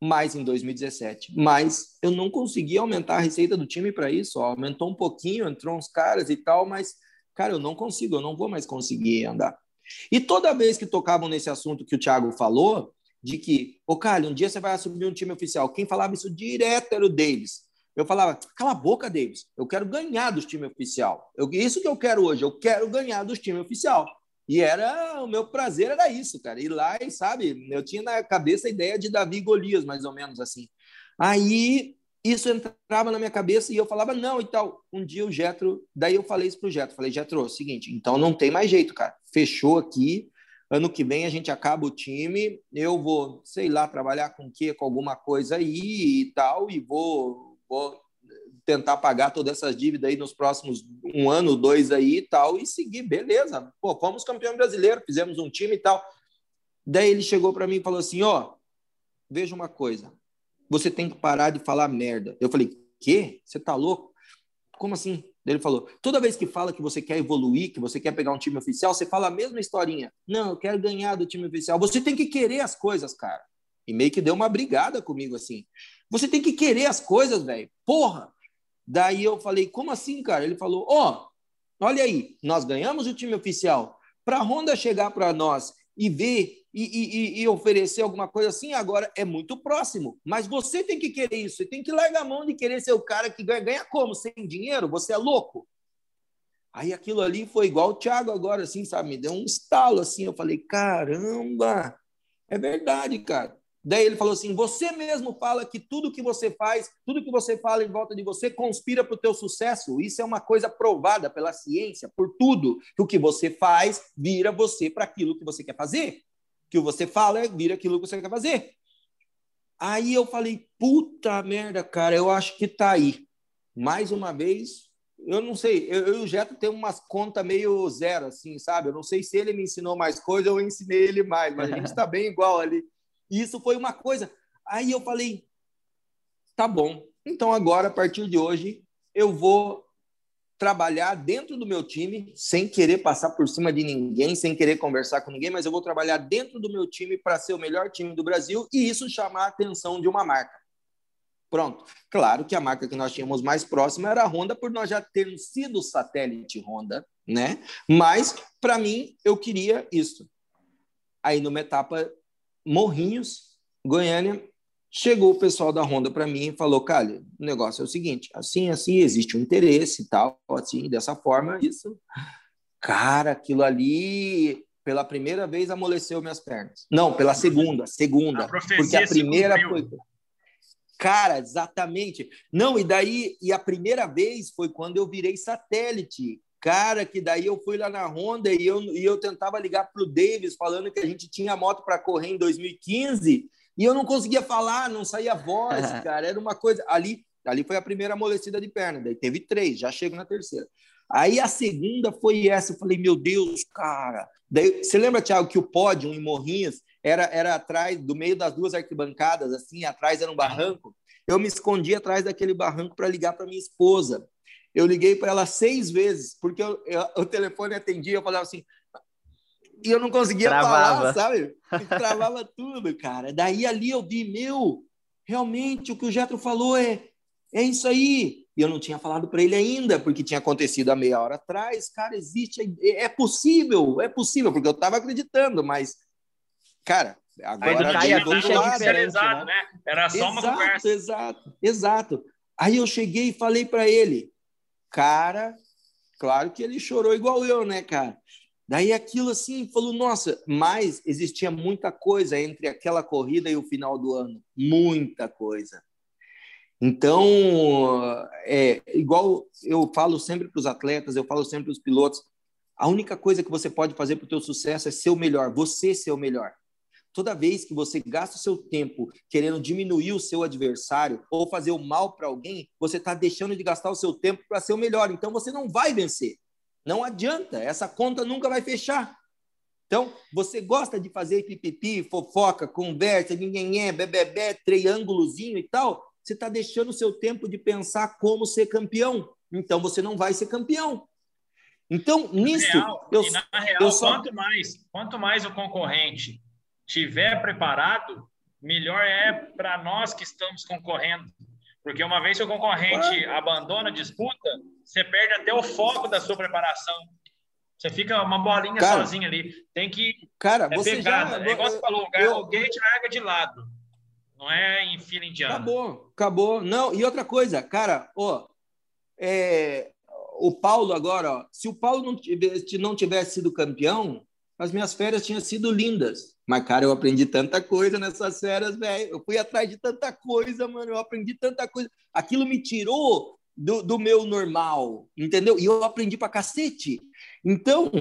[SPEAKER 1] mas em 2017. Mas eu não consegui aumentar a receita do time para isso. Ó. Aumentou um pouquinho, entrou uns caras e tal, mas, cara, eu não consigo, eu não vou mais conseguir andar. E toda vez que tocavam nesse assunto que o Thiago falou, de que, ô, Calho, um dia você vai assumir um time oficial. Quem falava isso direto era o Davis. Eu falava, cala a boca, Davis. Eu quero ganhar dos times oficial. Eu, isso que eu quero hoje. Eu quero ganhar dos times oficial. E era o meu prazer era isso, cara. Ir lá e sabe, eu tinha na cabeça a ideia de Davi Golias, mais ou menos assim. Aí isso entrava na minha cabeça e eu falava, não, e tal. Um dia o Getro, daí eu falei isso pro Getro, falei, Getro, é seguinte, então não tem mais jeito, cara. Fechou aqui. Ano que vem a gente acaba o time, eu vou, sei lá, trabalhar com o quê? Com alguma coisa aí e tal, e vou, vou tentar pagar todas essas dívidas aí nos próximos um ano, dois aí e tal, e seguir, beleza. Pô, fomos campeão brasileiro, fizemos um time e tal. Daí ele chegou para mim e falou assim: ó, veja uma coisa, você tem que parar de falar merda. Eu falei, quê? Você tá louco? Como assim? Ele falou, toda vez que fala que você quer evoluir, que você quer pegar um time oficial, você fala a mesma historinha. Não, eu quero ganhar do time oficial. Você tem que querer as coisas, cara. E meio que deu uma brigada comigo assim. Você tem que querer as coisas, velho. Porra! Daí eu falei, como assim, cara? Ele falou, ó, oh, olha aí, nós ganhamos o time oficial. Para a Honda chegar para nós e ver e, e, e, oferecer alguma coisa assim, agora é muito próximo. Mas você tem que querer isso, você tem que largar a mão de querer ser o cara que ganha. Ganha como? Sem dinheiro? Você é louco? Aí aquilo ali foi igual o Thiago agora, assim, sabe? Me deu um estalo, assim. Eu falei, caramba, é verdade, cara. Daí ele falou assim: você mesmo fala que tudo que você faz, tudo que você fala em volta de você conspira para o teu sucesso. Isso é uma coisa provada pela ciência, por tudo. Que o que você faz vira você para aquilo que você quer fazer. Que você fala vira aquilo que você quer fazer. Aí eu falei: puta merda, cara, eu acho que tá aí. Mais uma vez, eu não sei, eu, eu e o Jeto tem umas contas meio zero, assim, sabe? Eu não sei se ele me ensinou mais coisa ou eu ensinei ele mais, mas a gente está bem igual ali. E isso foi uma coisa. Aí eu falei, tá bom. Então agora, a partir de hoje, eu vou trabalhar dentro do meu time, sem querer passar por cima de ninguém, sem querer conversar com ninguém, mas eu vou trabalhar dentro do meu time para ser o melhor time do Brasil e isso chamar a atenção de uma marca. Pronto. Claro que a marca que nós tínhamos mais próxima era a Honda, por nós já termos sido satélite Honda, né? Mas, para mim, eu queria isso. Aí, numa etapa Morrinhos, Goiânia, chegou o pessoal da Honda para mim e falou: Calha, o negócio é o seguinte, assim, assim, existe um interesse e tal, assim, dessa forma, isso. Cara, aquilo ali, pela primeira vez, amoleceu minhas pernas. Não, pela segunda, segunda. A porque a primeira foi. Cara, exatamente. Não, e daí, e a primeira vez foi quando eu virei satélite. Cara, que daí eu fui lá na Honda e eu, e eu tentava ligar para o Davis falando que a gente tinha moto para correr em 2015 e eu não conseguia falar, não saía voz, cara. Era uma coisa. Ali, ali foi a primeira amolecida de perna, daí teve três, já chego na terceira. Aí a segunda foi essa, eu falei, meu Deus, cara. Daí, você lembra, Thiago, que o pódio em Morrinhas era, era atrás, do meio das duas arquibancadas, assim, atrás era um barranco. Eu me escondi atrás daquele barranco para ligar para minha esposa. Eu liguei para ela seis vezes, porque eu, eu, o telefone atendia, eu falava assim, e eu não conseguia Travava. falar, sabe? E travava tudo, cara. Daí ali eu vi, meu, realmente o que o Getro falou é, é isso aí. E eu não tinha falado para ele ainda, porque tinha acontecido há meia hora atrás. Cara, existe, é, é possível, é possível, porque eu estava acreditando, mas, cara, agora
[SPEAKER 2] cai a ficha é diferente, né? né? Era só
[SPEAKER 1] exato,
[SPEAKER 2] uma conversa.
[SPEAKER 1] Exato, exato. Aí eu cheguei e falei para ele, Cara, claro que ele chorou igual eu, né, cara? Daí aquilo assim, falou, nossa, mas existia muita coisa entre aquela corrida e o final do ano. Muita coisa. Então, é igual eu falo sempre para os atletas, eu falo sempre para os pilotos, a única coisa que você pode fazer para o teu sucesso é ser o melhor, você ser o melhor. Toda vez que você gasta o seu tempo querendo diminuir o seu adversário ou fazer o mal para alguém, você está deixando de gastar o seu tempo para ser o melhor. Então você não vai vencer. Não adianta, essa conta nunca vai fechar. Então, você gosta de fazer pipipi, fofoca, conversa, ninguém é, bebê, triângulozinho e tal, você está deixando o seu tempo de pensar como ser campeão. Então, você não vai ser campeão. Então, nisso.
[SPEAKER 2] Real, eu, na real, eu só... quanto, mais, quanto mais o concorrente tiver preparado, melhor é para nós que estamos concorrendo. Porque uma vez que o concorrente abandona a disputa, você perde até o foco da sua preparação. Você fica uma bolinha cara, sozinho ali. Tem que.
[SPEAKER 1] Cara, é você pegada.
[SPEAKER 2] já. É igual você falou, eu, o gate larga de lado. Não é em fila indiana.
[SPEAKER 1] Acabou, acabou. Não, e outra coisa, cara, ó, é, o Paulo agora, ó, se o Paulo não tivesse, não tivesse sido campeão, as minhas férias tinham sido lindas. Mas, cara, eu aprendi tanta coisa nessas férias, velho. Eu fui atrás de tanta coisa, mano. Eu aprendi tanta coisa. Aquilo me tirou do, do meu normal, entendeu? E eu aprendi pra cacete. Então,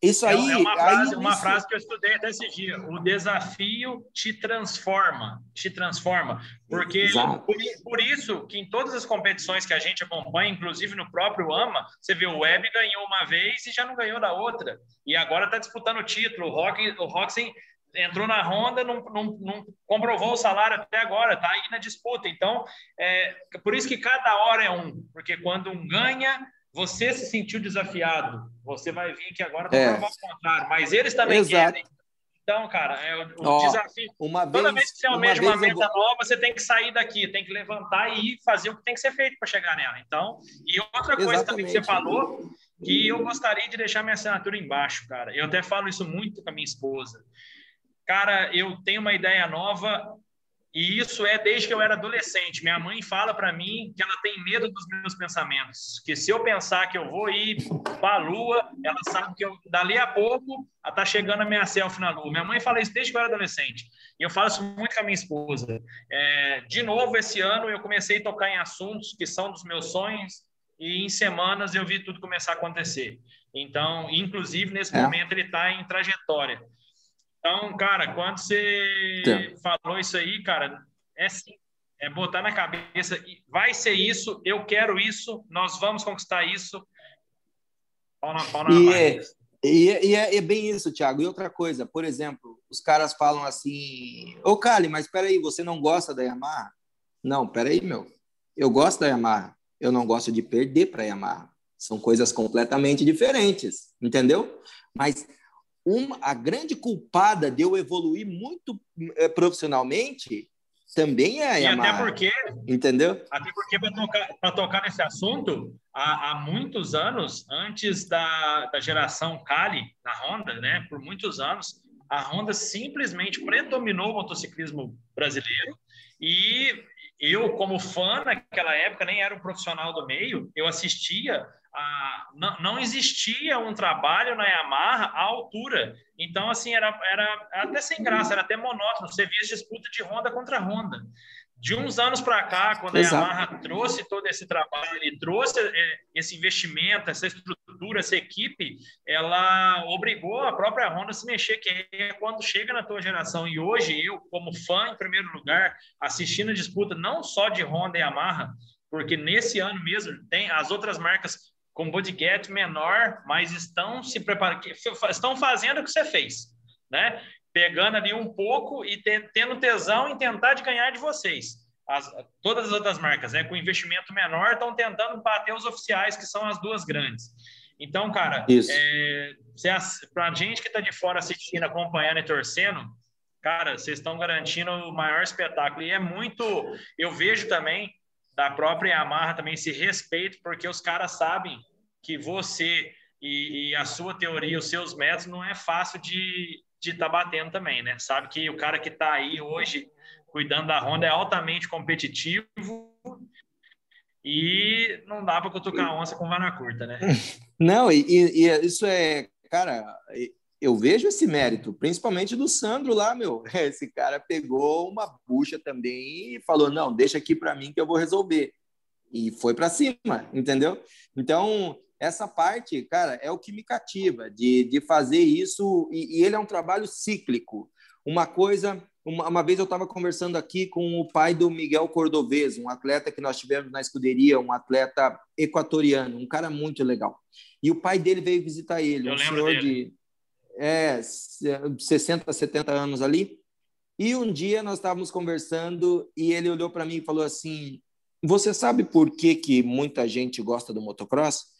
[SPEAKER 1] isso é, aí.
[SPEAKER 2] É uma, frase, uma isso... frase que eu estudei até esse dia. O desafio te transforma, te transforma. Porque por, por, isso que em todas as competições que a gente acompanha, inclusive no próprio AMA, você vê o Web ganhou uma vez e já não ganhou da outra. E agora está disputando o título. O, Rock, o Roxen entrou na Honda, não, não, não, comprovou o salário até agora, está aí na disputa. Então, é, por isso que cada hora é um. Porque quando um ganha você se sentiu desafiado, você vai vir que agora para é. provar o contrário, mas eles também Exato. querem. Então, cara, é o, o desafio.
[SPEAKER 1] Uma
[SPEAKER 2] Toda
[SPEAKER 1] vez,
[SPEAKER 2] vez que você almeja uma, uma meta vou... nova, você tem que sair daqui, tem que levantar e fazer o que tem que ser feito para chegar nela. Então, e outra coisa Exatamente. também que você falou, que eu gostaria de deixar minha assinatura embaixo, cara. Eu até falo isso muito com a minha esposa. Cara, eu tenho uma ideia nova E isso é desde que eu era adolescente. Minha mãe fala para mim que ela tem medo dos meus pensamentos. Que se eu pensar que eu vou ir para a lua, ela sabe que eu, dali a pouco está chegando a minha selfie na lua. Minha mãe fala isso desde que eu era adolescente. E eu falo isso muito com a minha esposa. É, de novo, esse ano eu comecei a tocar em assuntos que são dos meus sonhos. E em semanas eu vi tudo começar a acontecer. Então, inclusive, nesse é. momento, ele está em trajetória. Então, cara, quando você tá. falou isso aí, cara, é sim, é botar na cabeça, vai ser isso, eu quero isso, nós vamos conquistar isso.
[SPEAKER 1] Pau na, pau na e, é, e, é, é, bem isso, Thiago. E outra coisa, por exemplo, os caras falam assim: Ô, Cali, mas peraí, você não gosta da Yamaha? Não, peraí, meu. Eu gosto da Yamaha. Eu não gosto de perder para a Yamaha. São coisas completamente diferentes, entendeu? Mas uma, a grande culpada de eu evoluir muito é, profissionalmente também é a Yamaha.
[SPEAKER 2] E até porque,
[SPEAKER 1] entendeu?
[SPEAKER 2] Até porque para tocar, tocar nesse assunto, há, há, muitos anos, antes da, da geração Kali na Honda, né, por muitos anos, a Honda simplesmente predominou o motociclismo brasileiro e eu, como fã naquela época, nem era um profissional do meio, eu assistia a, não, não, existia um trabalho na Yamaha à altura. Então, assim, era, era até sem graça, era até monótono. Você via disputa de Honda contra Honda. De uns anos para cá, quando a Yamaha trouxe todo esse trabalho e trouxe é, esse investimento, essa estrutura, essa equipe, ela obrigou a própria Honda a se mexer, que é quando chega na tua geração. E hoje, eu, como fã, em primeiro lugar, assistindo a disputa não só de Honda e Yamaha, porque nesse ano mesmo tem as outras marcas com budget menor, mas estão se preparando, estão fazendo o que você fez, né? Pegando ali um pouco e tendo tesão em tentar de ganhar de vocês. As, todas as outras marcas, né, com investimento menor, estão tentando bater os oficiais, que são as duas grandes. Então, cara, é, para a gente que está de fora assistindo, acompanhando e torcendo, cara, vocês estão garantindo o maior espetáculo. E é muito. Eu vejo também da própria Yamaha também esse respeito, porque os caras sabem que você e, e, a sua teoria, os seus métodos, não é fácil de estar tá batendo também, né? Sabe que o cara que está aí hoje cuidando da Honda é altamente competitivo e não dá para cutucar onça com vara curta, né?
[SPEAKER 1] Não, e, e, isso é, cara, eu vejo esse mérito, principalmente do Sandro lá, meu. Esse cara pegou uma bucha também e falou: não, deixa aqui para mim que eu vou resolver. E foi para cima, entendeu? Então, essa parte, cara, é o que me cativa de, de fazer isso. E, e ele é um trabalho cíclico. Uma coisa, uma, uma vez eu estava conversando aqui com o pai do Miguel Cordovez, um atleta que nós tivemos na escuderia, um atleta equatoriano, um cara muito legal. E o pai dele veio visitar ele, eu um senhor dele. de é, 60, 70 anos ali. E um dia nós estávamos conversando e ele olhou para mim e falou assim: Você sabe por que, que muita gente gosta do motocross?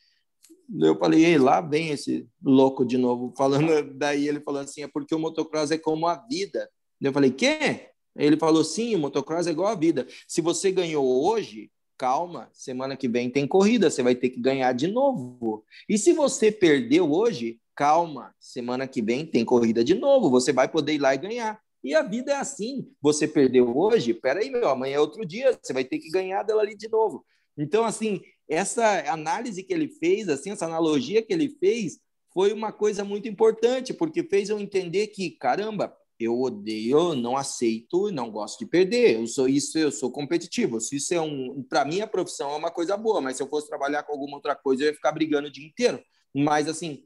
[SPEAKER 1] Eu falei, Ei, lá vem esse louco de novo falando. Daí ele falou assim: é porque o motocross é como a vida. Eu falei, quê? Ele falou, sim, o motocross é igual a vida. Se você ganhou hoje, calma, semana que vem tem corrida, você vai ter que ganhar de novo. E se você perdeu hoje, calma, semana que vem tem corrida de novo, você vai poder ir lá e ganhar. E a vida é assim. Você perdeu hoje, peraí, meu, amanhã é outro dia, você vai ter que ganhar dela ali de novo. Então, assim, essa análise que ele fez, assim, essa analogia que ele fez, foi uma coisa muito importante, porque fez eu entender que, caramba, eu odeio, não aceito, não gosto de perder. Eu sou isso, eu sou competitivo. Se isso é um, para mim a profissão é uma coisa boa, mas se eu fosse trabalhar com alguma outra coisa, eu ia ficar brigando o dia inteiro. Mas assim,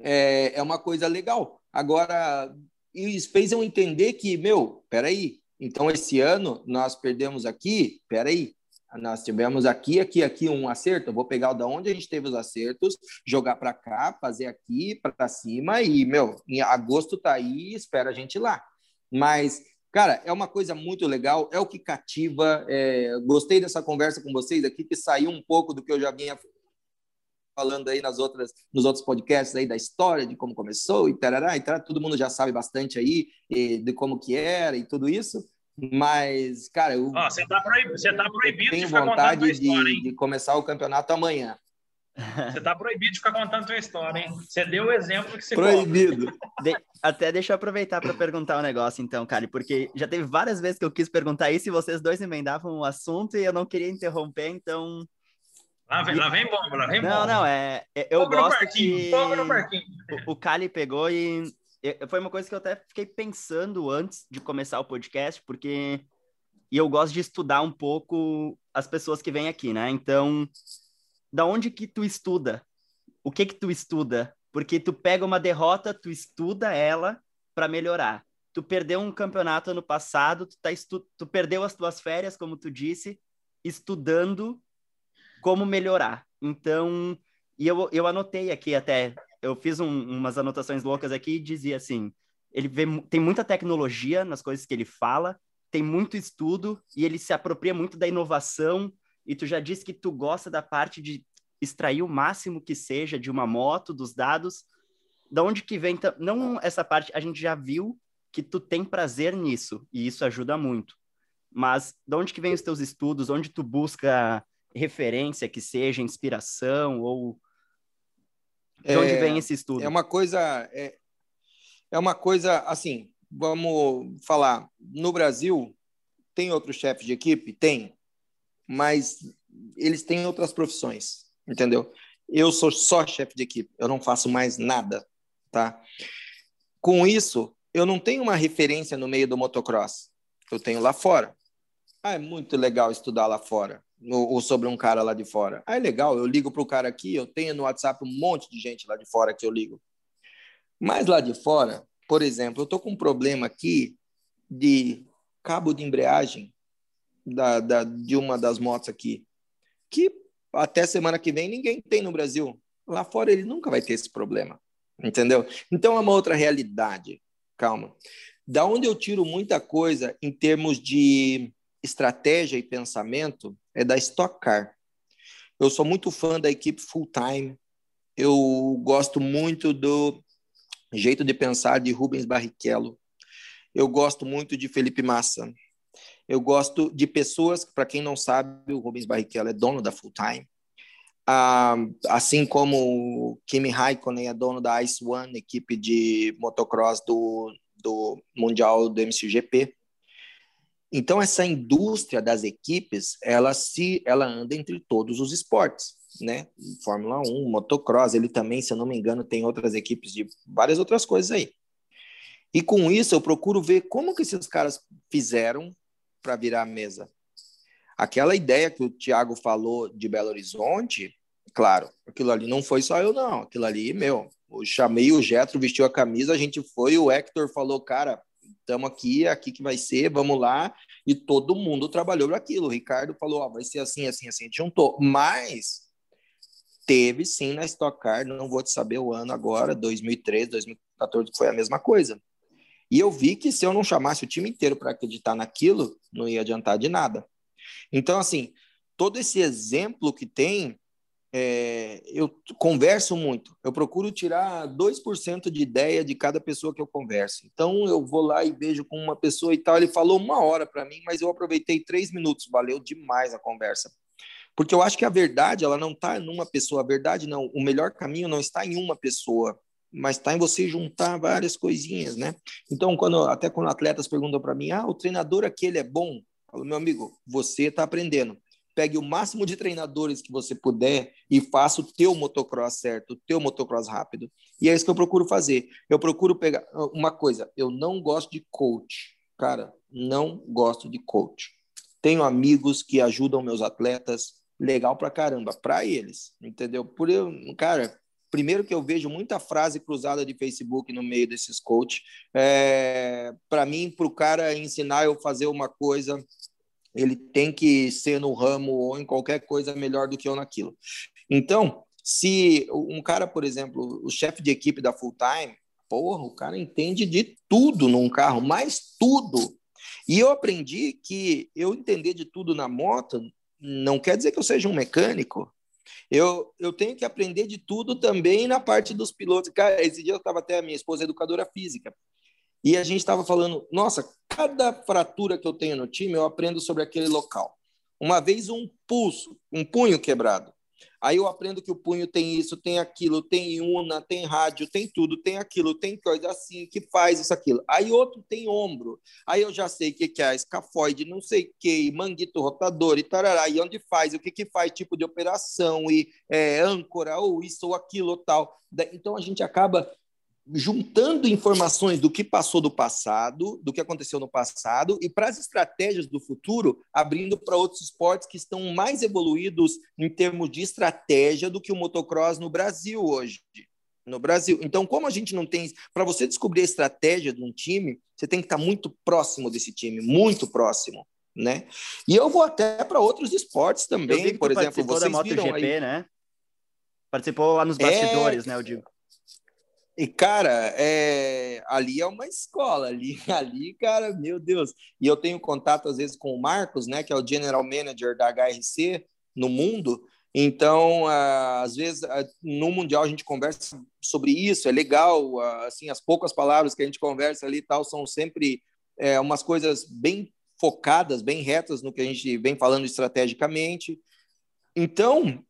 [SPEAKER 1] é, é uma coisa legal. Agora, isso fez eu entender que, meu, peraí, então esse ano nós perdemos aqui, peraí, nós tivemos aqui, aqui, aqui um acerto. Vou pegar da onde a gente teve os acertos, jogar para cá, fazer aqui para cima e, meu, em agosto tá aí, espera a gente lá. Mas, cara, é uma coisa muito legal, é o que cativa. É, gostei dessa conversa com vocês aqui, que saiu um pouco do que eu já vinha falando aí nas outras, nos outros podcasts aí da história, de como começou e tarará, e tarará, todo mundo já sabe bastante aí de como que era e tudo isso. Mas, cara, eu.
[SPEAKER 2] você, tá proibido, você tá proibido
[SPEAKER 1] tenho de vontade história, de, de, começar o campeonato amanhã.
[SPEAKER 2] Você está proibido de ficar contando sua história, hein? Você deu o exemplo que você
[SPEAKER 1] Proibido.
[SPEAKER 3] De... Até deixa eu aproveitar para perguntar um negócio, então, Kali, porque já teve várias vezes que eu quis perguntar isso e vocês dois emendavam o assunto e eu não queria interromper, então.
[SPEAKER 2] Lá vem, lá vem bomba, lá vem
[SPEAKER 3] não,
[SPEAKER 2] bomba.
[SPEAKER 3] Não, é, é eu
[SPEAKER 2] Fogo
[SPEAKER 3] gosto
[SPEAKER 2] que
[SPEAKER 3] o, o Kali pegou e foi uma coisa que eu até fiquei pensando antes de começar o podcast, porque e eu gosto de estudar um pouco as pessoas que vêm aqui, né? Então, da onde que tu estuda? O que que tu estuda? Porque tu pega uma derrota, tu estuda ela para melhorar. Tu perdeu um campeonato ano passado, tu, tá estu... tu perdeu as tuas férias, como tu disse, estudando como melhorar. Então, e eu, eu anotei aqui até, eu fiz um, umas anotações loucas aqui e dizia assim, ele vê, tem muita tecnologia nas coisas que ele fala, tem muito estudo e ele se apropria muito da inovação. E tu já disse que tu gosta da parte de extrair o máximo que seja de uma moto, dos dados. Da onde que vem? Não essa parte, a gente já viu que tu tem prazer nisso e isso ajuda muito. Mas de onde que vem os teus estudos? Onde tu busca referência que seja inspiração ou de onde é, vem esse estudo?
[SPEAKER 1] É uma coisa é, é uma coisa assim, vamos falar, no Brasil, tem outros chefes de equipe? Tem, mas eles têm outras profissões, entendeu? Eu sou só chefe de equipe, eu não faço mais nada, tá? Com isso, eu não tenho uma referência no meio do motocross, eu tenho lá fora. Ah, é muito legal estudar lá fora, ou sobre um cara lá de fora. Ah, é legal, eu ligo para o cara aqui, eu tenho no WhatsApp um monte de gente lá de fora que eu ligo. Mas lá de fora, por exemplo, eu estou com um problema aqui de cabo de embreagem da, da, de uma das motos aqui, que até semana que vem ninguém tem no Brasil. Lá fora ele nunca vai ter esse problema, entendeu? Então é uma outra realidade. Calma. Da onde eu tiro muita coisa em termos de estratégia e pensamento é da Stock Car. Eu sou muito fã da equipe full time. Eu gosto muito do jeito de pensar de Rubens Barrichello. Eu gosto muito de Felipe Massa. Eu gosto de pessoas, para quem não sabe, o Rubens Barrichello é dono da Full Time. Ah, assim como Kimi Raikkonen é dono da Ice One, equipe de motocross do, do Mundial do MCGP. Então, essa indústria das equipes, ela se ela anda entre todos os esportes né? Fórmula 1, motocross, ele também, se eu não me engano, tem outras equipes de várias outras coisas aí. E com isso eu procuro ver como que esses caras fizeram para virar a mesa. Aquela ideia que o Thiago falou de Belo Horizonte, claro, aquilo ali não foi só eu não, aquilo ali, meu, eu chamei o Getro, vestiu a camisa, a gente foi, o Hector falou, cara, estamos aqui, aqui que vai ser, vamos lá, e todo mundo trabalhou para aquilo. O Ricardo falou, ó, vai ser assim, assim, assim, a gente juntou. Mas Teve sim na Stock Car, não vou te saber o ano agora, 2013, 2014, foi a mesma coisa. E eu vi que se eu não chamasse o time inteiro para acreditar naquilo, não ia adiantar de nada. Então, assim, todo esse exemplo que tem, é, eu converso muito. Eu procuro tirar 2% de ideia de cada pessoa que eu converso. Então, eu vou lá e vejo com uma pessoa e tal. Ele falou uma hora para mim, mas eu aproveitei três minutos. Valeu demais a conversa. Porque eu acho que a verdade, ela não está numa pessoa. A verdade, não. O melhor caminho não está em uma pessoa, mas está em você juntar várias coisinhas, né? Então, quando até quando atletas perguntam para mim, ah, o treinador aquele é bom, eu falo, meu amigo, você está aprendendo. Pegue o máximo de treinadores que você puder e faça o teu motocross certo, o teu motocross rápido. E é isso que eu procuro fazer. Eu procuro pegar uma coisa. Eu não gosto de coach, cara. Não gosto de coach. Tenho amigos que ajudam meus atletas, legal pra caramba, para eles, entendeu? Por eu, cara, primeiro que eu vejo muita frase cruzada de Facebook no meio desses coach. É, para mim, para o cara ensinar eu fazer uma coisa, ele tem que ser no ramo ou em qualquer coisa melhor do que eu naquilo. Então, se um cara, por exemplo, o chefe de equipe da Full Time, porra, o cara entende de tudo num carro, mais tudo. E eu aprendi que eu entender de tudo na moto não quer dizer que eu seja um mecânico. Eu, eu tenho que aprender de tudo também na parte dos pilotos. Cara, esse dia eu estava até a minha esposa educadora física. E a gente estava falando, nossa, cada fratura que eu tenho no time, eu aprendo sobre aquele local. Uma vez um pulso, um punho quebrado. Aí eu aprendo que o punho tem isso, tem aquilo, tem una, tem rádio, tem tudo, tem aquilo, tem coisa assim, que faz isso, aquilo. Aí outro tem ombro. Aí eu já sei o que, que é escafoide, não sei o que, manguito rotador e tarará, e onde faz, o que, que faz, tipo de operação, e é, âncora, ou isso ou aquilo tal. Então a gente acaba juntando informações do que passou do passado, do que aconteceu no passado, e para as estratégias do futuro, abrindo para outros esportes que estão mais evoluídos em termos de estratégia do que o motocross no Brasil hoje. No Brasil. Então, como a gente não tem. Para você descobrir a estratégia de um time, você tem que estar muito próximo desse time, muito próximo. Né? E eu vou até para outros esportes também, por exemplo, vocês
[SPEAKER 3] da
[SPEAKER 1] MotoGP,
[SPEAKER 3] viram aí... né? Participou lá nos bastidores, é... né, eu digo.
[SPEAKER 1] E, cara, é... ali é uma escola, ali, ali, cara, meu Deus. E eu tenho contato, às vezes, com o Marcos, né, que é o General Manager da HRC no mundo. Então, às vezes, no Mundial a gente conversa sobre isso, é legal, assim, as poucas palavras que a gente conversa ali e tal são sempre é, umas coisas bem focadas, bem retas no que a gente vem falando estrategicamente. Então,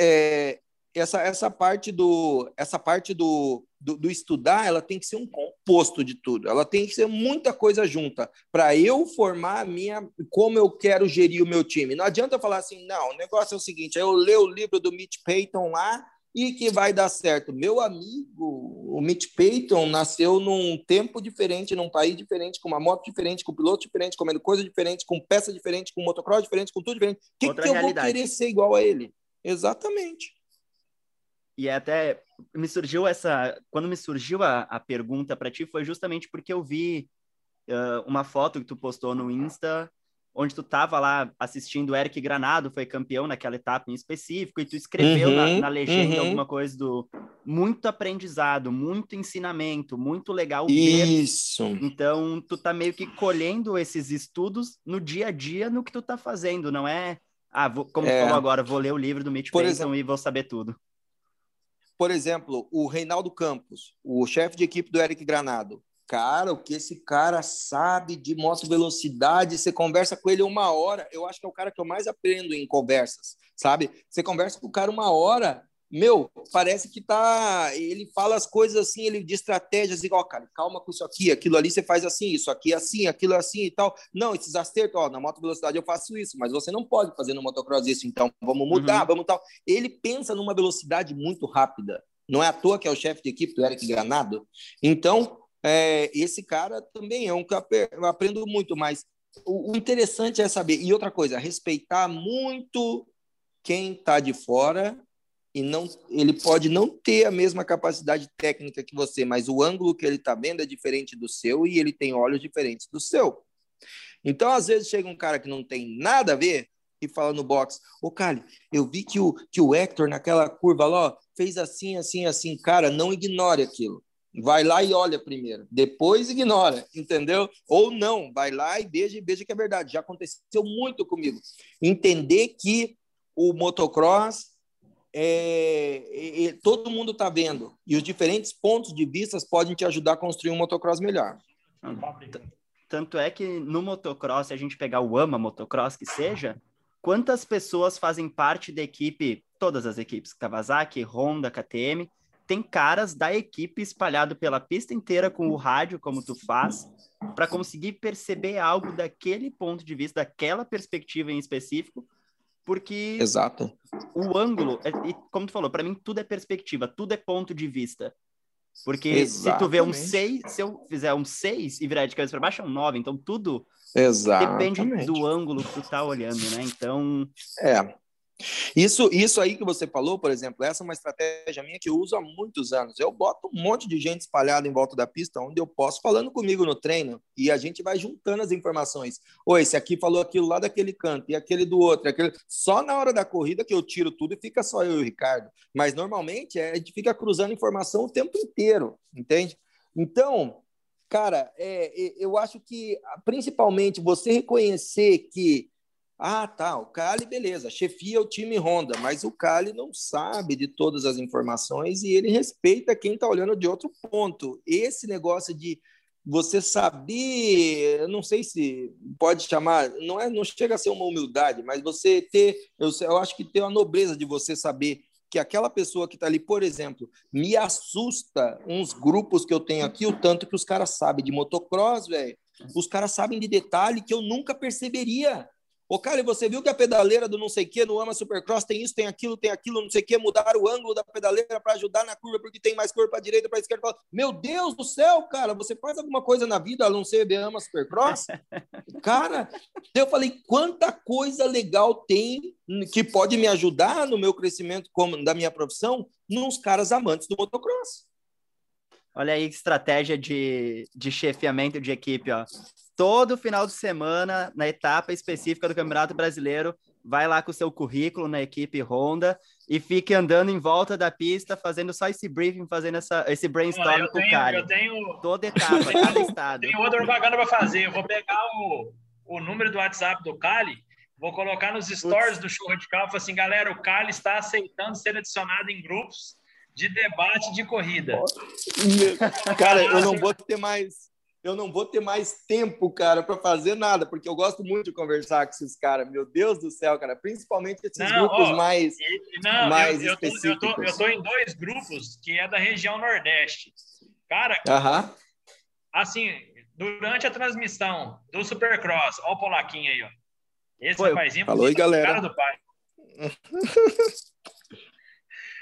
[SPEAKER 1] é, essa, essa parte do essa parte do, do, do, estudar ela tem que ser um composto de tudo. Ela tem que ser muita coisa junta para eu formar a minha como eu quero gerir o meu time. Não adianta falar assim não o negócio é o seguinte eu leio o livro do Mitch Payton lá e que vai dar certo. Meu amigo o Mitch Payton nasceu num tempo diferente num país diferente com uma moto diferente com um piloto diferente comendo coisa diferente com peça diferente com motocross diferente com tudo diferente. Que, que eu vou querer ser igual a ele? Exatamente
[SPEAKER 3] e é até me surgiu essa. Quando me surgiu a, a pergunta para ti, foi justamente porque eu vi uh, uma foto que tu postou no Insta, onde tu tava lá assistindo o Eric Granado, foi campeão naquela etapa em específico, e tu escreveu uhum, na, na, legenda uhum. alguma coisa do muito aprendizado, muito ensinamento, muito legal
[SPEAKER 1] ver. Isso.
[SPEAKER 3] Então, tu tá meio que colhendo esses estudos no dia a dia no que tu tá fazendo, não é? Ah, vou, como é. tu falou agora, vou ler o livro do Mitch Por Payton exemplo... e vou saber tudo
[SPEAKER 1] por exemplo, o Reinaldo Campos, o chefe de equipe do Eric Granado. Cara, o que esse cara sabe de moto velocidade, você conversa com ele uma hora, eu acho que é o cara que eu mais aprendo em conversas, sabe? Você conversa com o cara uma hora, meu, parece que tá. Ele fala as coisas assim, ele de estratégias, igual, cara, calma com isso aqui, aquilo ali você faz assim, isso aqui é assim, aquilo é assim e tal. Não, esses acertos, ó, na moto velocidade eu faço isso, mas você não pode fazer no motocross isso, então vamos mudar, uhum. vamos tal. Ele pensa numa velocidade muito rápida. Não é à toa que é o chefe de equipe do Eric Granado. Então, é, esse cara também é um que eu aprendo muito, mas o, o interessante é saber. E outra coisa, respeitar muito quem está de fora e não ele pode não ter a mesma capacidade técnica que você, mas o ângulo que ele está vendo é diferente do seu e ele tem olhos diferentes do seu. Então, às vezes, chega um cara que não tem nada a ver e fala no box: Ô, Cali, eu vi que o, que o Hector naquela curva lá fez assim, assim, assim. Cara, não ignore aquilo. Vai lá e olha primeiro, depois ignora, entendeu? Ou não, vai lá e beija e beija que é verdade. Já aconteceu muito comigo. Entender que o motocross é, é, todo mundo está vendo e os diferentes pontos de vista podem te ajudar a construir um motocross melhor.
[SPEAKER 3] Tanto é que no motocross, se a gente pegar o AMA motocross que seja, quantas pessoas fazem parte da equipe, todas as equipes, Kawasaki, Honda, KTM, tem caras da equipe espalhado pela pista inteira com o rádio, como tu faz, para conseguir perceber algo daquele ponto de vista, daquela perspectiva em específico, porque
[SPEAKER 1] Exato.
[SPEAKER 3] o ângulo, é, e como tu falou, para mim tudo é perspectiva, tudo é ponto de vista. Porque Exatamente. se tu vê um 6, se eu fizer um 6 e virar de cabeça para baixo, é um 9. Então tudo Exatamente. depende do ângulo que tu tá olhando, né? Então.
[SPEAKER 1] É. Isso, isso aí que você falou, por exemplo, essa é uma estratégia minha que eu uso há muitos anos. Eu boto um monte de gente espalhada em volta da pista, onde eu posso, falando comigo no treino, e a gente vai juntando as informações. Oi, esse aqui falou aquilo lá daquele canto, e aquele do outro, aquele... só na hora da corrida que eu tiro tudo e fica só eu e o Ricardo. Mas normalmente é, a gente fica cruzando informação o tempo inteiro, entende? Então, cara, é, eu acho que principalmente você reconhecer que ah, tá, o Cali, beleza, chefia o time Honda, mas o Cali não sabe de todas as informações e ele respeita quem está olhando de outro ponto. Esse negócio de você saber, eu não sei se pode chamar, não é, não chega a ser uma humildade, mas você ter, eu, eu acho que ter a nobreza de você saber que aquela pessoa que está ali, por exemplo, me assusta uns grupos que eu tenho aqui, o tanto que os caras sabem de motocross, velho. Os caras sabem de detalhe que eu nunca perceberia. Ô, cara, e você viu que a pedaleira do não sei o que no Ama Supercross tem isso, tem aquilo, tem aquilo, não sei o que, mudaram o ângulo da pedaleira para ajudar na curva porque tem mais curva para direita, para esquerda. Meu Deus do céu, cara, você faz alguma coisa na vida a não ser Ama Supercross? cara, eu falei, quanta coisa legal tem que pode me ajudar no meu crescimento como da minha profissão nos caras amantes do motocross.
[SPEAKER 3] Olha aí, estratégia de, de chefiamento de equipe, ó todo final de semana, na etapa específica do Campeonato Brasileiro, vai lá com o seu currículo na equipe Honda e fique andando em volta da pista, fazendo só esse briefing, fazendo essa, esse brainstorm com o cara.
[SPEAKER 2] Eu tenho...
[SPEAKER 3] Toda etapa, cada estado.
[SPEAKER 2] Tem outra propaganda para fazer. Eu vou pegar o, o número do WhatsApp do Cali, vou colocar nos stories Putz. do show radical, falar assim, galera, o Cali está aceitando ser adicionado em grupos de debate de corrida.
[SPEAKER 1] Cara, eu não vou ter mais eu não vou ter mais tempo, cara, para fazer nada, porque eu gosto muito de conversar com esses caras. Meu Deus do céu, cara, principalmente esses não, grupos ó, mais, não, mais eu, eu específicos.
[SPEAKER 2] Tô, eu, tô, eu tô em dois grupos que é da região Nordeste. Cara,
[SPEAKER 1] uh -huh.
[SPEAKER 2] assim, durante a transmissão do Supercross, ó o Polaquinho aí, ó. Esse Foi, rapazinho
[SPEAKER 1] falou aí, galera. cara
[SPEAKER 2] do pai.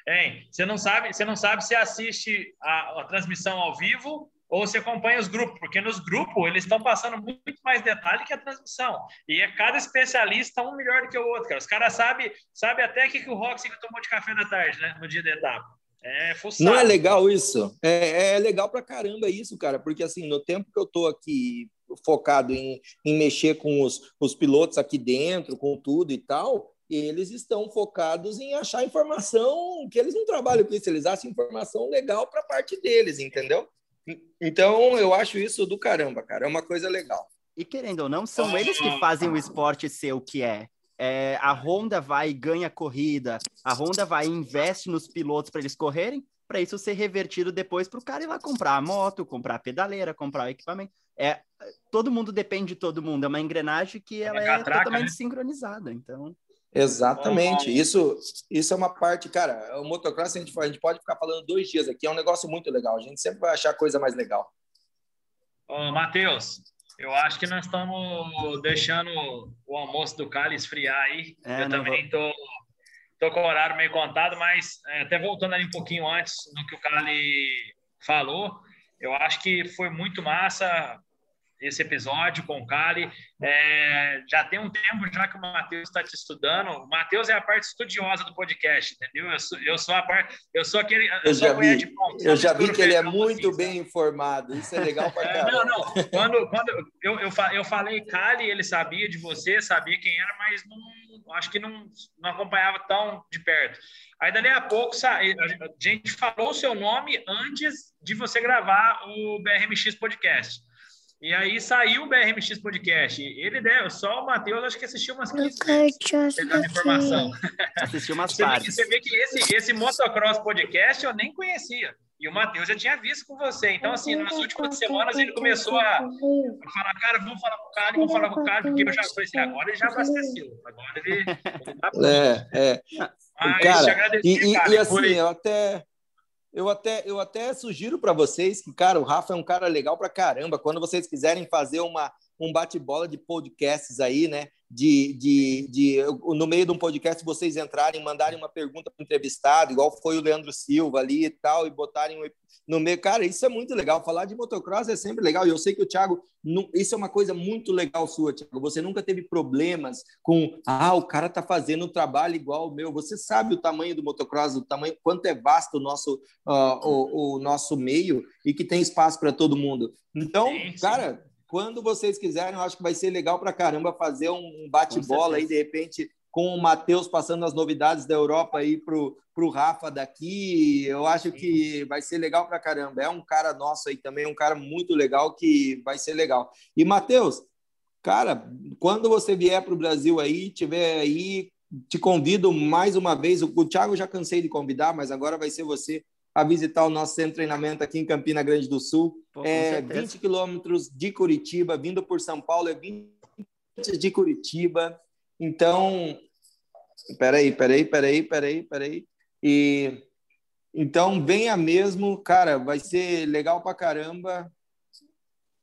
[SPEAKER 2] Hein, você não sabe, você não sabe se assiste a, a transmissão ao vivo ou você acompanha os grupos, porque nos grupos eles estão passando muito mais detalhe que a transmissão. E é cada especialista um melhor do que o outro, cara. Os caras sabem sabe até que, que o Roxy tomou de café da tarde, né? No dia da etapa. É
[SPEAKER 1] fuçado. Não é legal isso? É, é legal pra caramba isso, cara, porque assim, no tempo que eu tô aqui focado em, em mexer com os, os pilotos aqui dentro, com tudo e tal, eles estão focados em achar informação que eles não trabalham com isso, eles acham informação legal para parte deles, entendeu? Então, eu acho isso do caramba, cara. É uma coisa legal.
[SPEAKER 3] E querendo ou não, são eles que fazem o esporte ser o que é. é a Honda vai e ganha corrida, a Honda vai e investe nos pilotos para eles correrem, para isso ser revertido depois para o cara ir lá comprar a moto, comprar a pedaleira, comprar o equipamento. É, todo mundo depende de todo mundo, é uma engrenagem que ela é, é totalmente né? sincronizada, então...
[SPEAKER 1] Exatamente. Isso, isso é uma parte, cara. O motocross a gente, a gente pode ficar falando dois dias aqui. É um negócio muito legal. A gente sempre vai achar coisa mais legal.
[SPEAKER 2] Ô, Matheus, eu acho que nós estamos deixando o almoço do Cali esfriar aí. É, eu também vou... tô, tô com o horário meio contado, mas é, até voltando ali um pouquinho antes do que o Cali falou, eu acho que foi muito massa esse episódio com o Cali. É, já tem um tempo já que o Matheus está te estudando. O Matheus é a parte estudiosa do podcast, entendeu? Eu sou, eu sou a parte, eu sou aquele.
[SPEAKER 1] Eu, eu já vi, de eu já vi que ele é muito assim, bem informado. Isso é legal para é,
[SPEAKER 2] Não, não. Quando, quando eu, eu, eu falei Cali, ele sabia de você, sabia quem era, mas não, acho que não, não acompanhava tão de perto. Aí, dali a pouco, a gente falou o seu nome antes de você gravar o BRMX Podcast. E aí saiu o BRMX Podcast. Ele deu, só o Matheus, acho que assistiu umas 15 vezes. informação.
[SPEAKER 3] Assistiu umas
[SPEAKER 2] você partes. Vê, você vê que esse, esse Motocross Podcast eu nem conhecia. E o Matheus já tinha visto com você. Então, assim, nas últimas semanas ele começou a, a falar, cara, vamos falar com o cara, vamos falar com o cara, porque eu já falei assim, agora ele já abasteceu. Agora ele, ele tá
[SPEAKER 1] É, é. Mas, cara, e, cara, e, assim, foi... eu até eu até, eu até sugiro para vocês que, cara, o Rafa é um cara legal para caramba. Quando vocês quiserem fazer uma, um bate-bola de podcasts aí, né? De, de, de, no meio de um podcast, vocês entrarem, mandarem uma pergunta para o entrevistado, igual foi o Leandro Silva ali e tal, e botarem no meio. Cara, isso é muito legal. Falar de motocross é sempre legal. E eu sei que o Thiago, isso é uma coisa muito legal sua, Thiago. Você nunca teve problemas com, ah, o cara tá fazendo um trabalho igual o meu. Você sabe o tamanho do motocross, o tamanho, quanto é vasto o nosso, uh, o, o, nosso meio e que tem espaço para todo mundo. Então, cara, quando vocês quiserem, eu acho que vai ser legal para caramba fazer um bate-bola aí, de repente, com o Matheus passando as novidades da Europa aí para o Rafa daqui. Eu acho que vai ser legal para caramba. É um cara nosso aí também, um cara muito legal que vai ser legal. E, Matheus, cara, quando você vier para o Brasil aí, tiver aí, te convido mais uma vez. O, o Thiago já cansei de convidar, mas agora vai ser você a visitar o nosso centro de treinamento aqui em Campina Grande do Sul. Pô, é 20 quilômetros de Curitiba, vindo por São Paulo, é 20 de Curitiba. Então, peraí, peraí, peraí, peraí, peraí. E então venha mesmo, cara, vai ser legal pra caramba.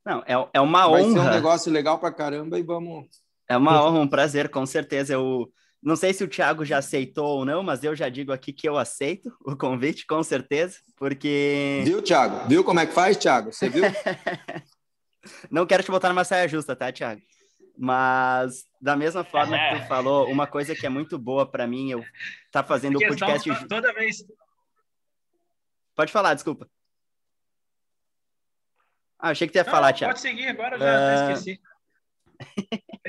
[SPEAKER 3] Não, é, é uma honra. Vai ser
[SPEAKER 1] um negócio legal pra caramba e vamos.
[SPEAKER 3] É uma honra, um prazer, com certeza. Eu não sei se o Thiago já aceitou ou não, mas eu já digo aqui que eu aceito o convite, com certeza, porque.
[SPEAKER 1] Viu, Thiago? Viu como é que faz, Thiago? Você viu?
[SPEAKER 3] não quero te botar numa saia justa, tá, Thiago? Mas da mesma forma é. que tu falou, uma coisa que é muito boa para mim, eu tá fazendo o podcast
[SPEAKER 2] toda vez.
[SPEAKER 3] Pode falar, desculpa. Ah, achei que tu ia
[SPEAKER 2] Não,
[SPEAKER 3] falar, Thiago.
[SPEAKER 2] Pode seguir, agora já uh... esqueci.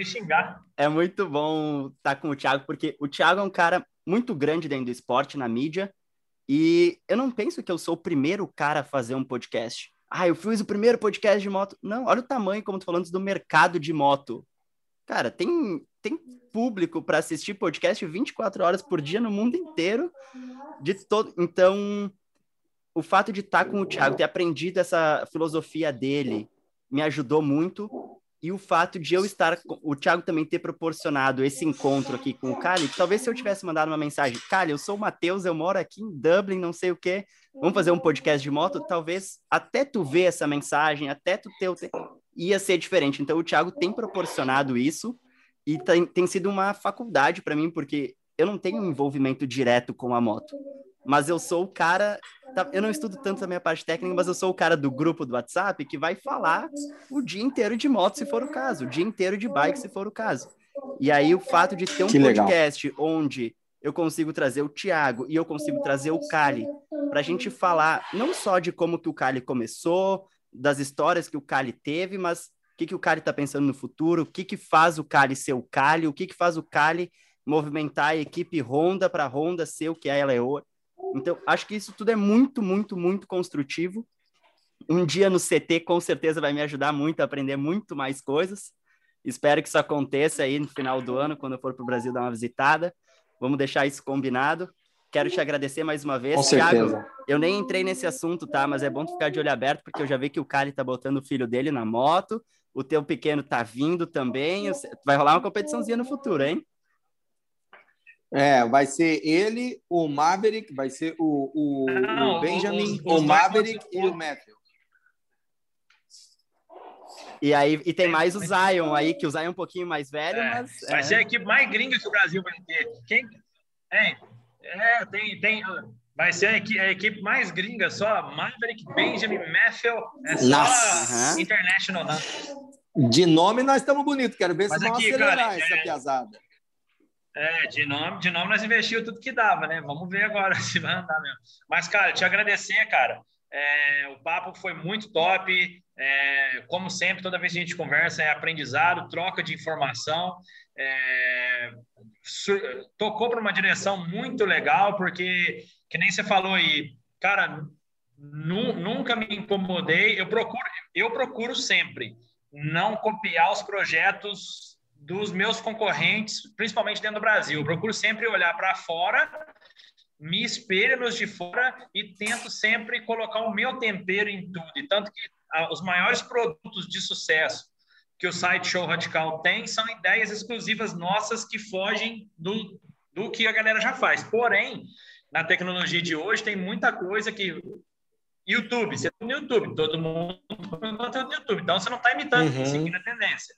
[SPEAKER 2] Xingar.
[SPEAKER 3] É muito bom estar tá com o Thiago, porque o Thiago é um cara muito grande dentro do esporte, na mídia, e eu não penso que eu sou o primeiro cara a fazer um podcast. Ah, eu fiz o primeiro podcast de moto. Não, olha o tamanho, como tu falando, do mercado de moto. Cara, tem, tem público para assistir podcast 24 horas por dia no mundo inteiro. De todo. Então, o fato de estar com o Thiago, ter aprendido essa filosofia dele, me ajudou muito. E o fato de eu estar, o Thiago também ter proporcionado esse encontro aqui com o Cali, talvez se eu tivesse mandado uma mensagem, Cali, eu sou o Matheus, eu moro aqui em Dublin, não sei o quê, vamos fazer um podcast de moto, talvez até tu ver essa mensagem, até tu ter o ia ser diferente. Então, o Thiago tem proporcionado isso e tem, tem sido uma faculdade para mim, porque eu não tenho um envolvimento direto com a moto, mas eu sou o cara. Tá, eu não estudo tanto a minha parte técnica, mas eu sou o cara do grupo do WhatsApp que vai falar o dia inteiro de moto, se for o caso, o dia inteiro de bike, se for o caso. E aí, o fato de ter um que podcast legal. onde eu consigo trazer o Thiago e eu consigo trazer o Cali para a gente falar não só de como que o Cali começou, das histórias que o Cali teve, mas o que, que o Cali está pensando no futuro, o que, que faz o Cali ser o Cali, o que, que faz o Cali movimentar a equipe Honda para Honda ser o que ela é hoje. Então, acho que isso tudo é muito, muito, muito construtivo. Um dia no CT, com certeza, vai me ajudar muito a aprender muito mais coisas. Espero que isso aconteça aí no final do ano, quando eu for para o Brasil dar uma visitada. Vamos deixar isso combinado. Quero te agradecer mais uma vez.
[SPEAKER 1] Com Thiago, certeza.
[SPEAKER 3] eu nem entrei nesse assunto, tá? Mas é bom tu ficar de olho aberto, porque eu já vi que o Cali tá botando o filho dele na moto, o teu pequeno tá vindo também. Vai rolar uma competiçãozinha no futuro, hein?
[SPEAKER 1] É, vai ser ele, o Maverick, vai ser o, o, Não, o Benjamin, os, os o Maverick e o Matthew.
[SPEAKER 3] E aí e tem mais o Zion aí, que o Zion é um pouquinho mais velho, é, mas.
[SPEAKER 2] Vai
[SPEAKER 3] é.
[SPEAKER 2] ser a equipe mais gringa que o Brasil vai ter. Quem. Hein? É, tem, tem. Vai ser a equipe, a equipe mais gringa, só Maverick, Benjamin, Matthew, é só Nossa, International, né?
[SPEAKER 1] De nome nós estamos bonitos, quero ver Mas se vão acelerar cara, essa é, piazada.
[SPEAKER 2] É, de nome, de nome nós investimos tudo que dava, né? Vamos ver agora se vai andar mesmo. Mas, cara, te agradecer, cara. É, o papo foi muito top. É, como sempre, toda vez que a gente conversa é aprendizado, troca de informação. É, tocou para uma direção muito legal, porque, que nem você falou aí, cara, nu, nunca me incomodei. Eu procuro, eu procuro sempre não copiar os projetos dos meus concorrentes, principalmente dentro do Brasil. Eu procuro sempre olhar para fora, me espelho nos de fora e tento sempre colocar o meu tempero em tudo. E tanto que ah, os maiores produtos de sucesso que o site Show Radical tem são ideias exclusivas nossas que fogem do, do que a galera já faz. Porém, na tecnologia de hoje, tem muita coisa que. YouTube, você tá no YouTube, todo mundo conteúdo no YouTube, então você não está imitando, uhum. seguindo a tendência.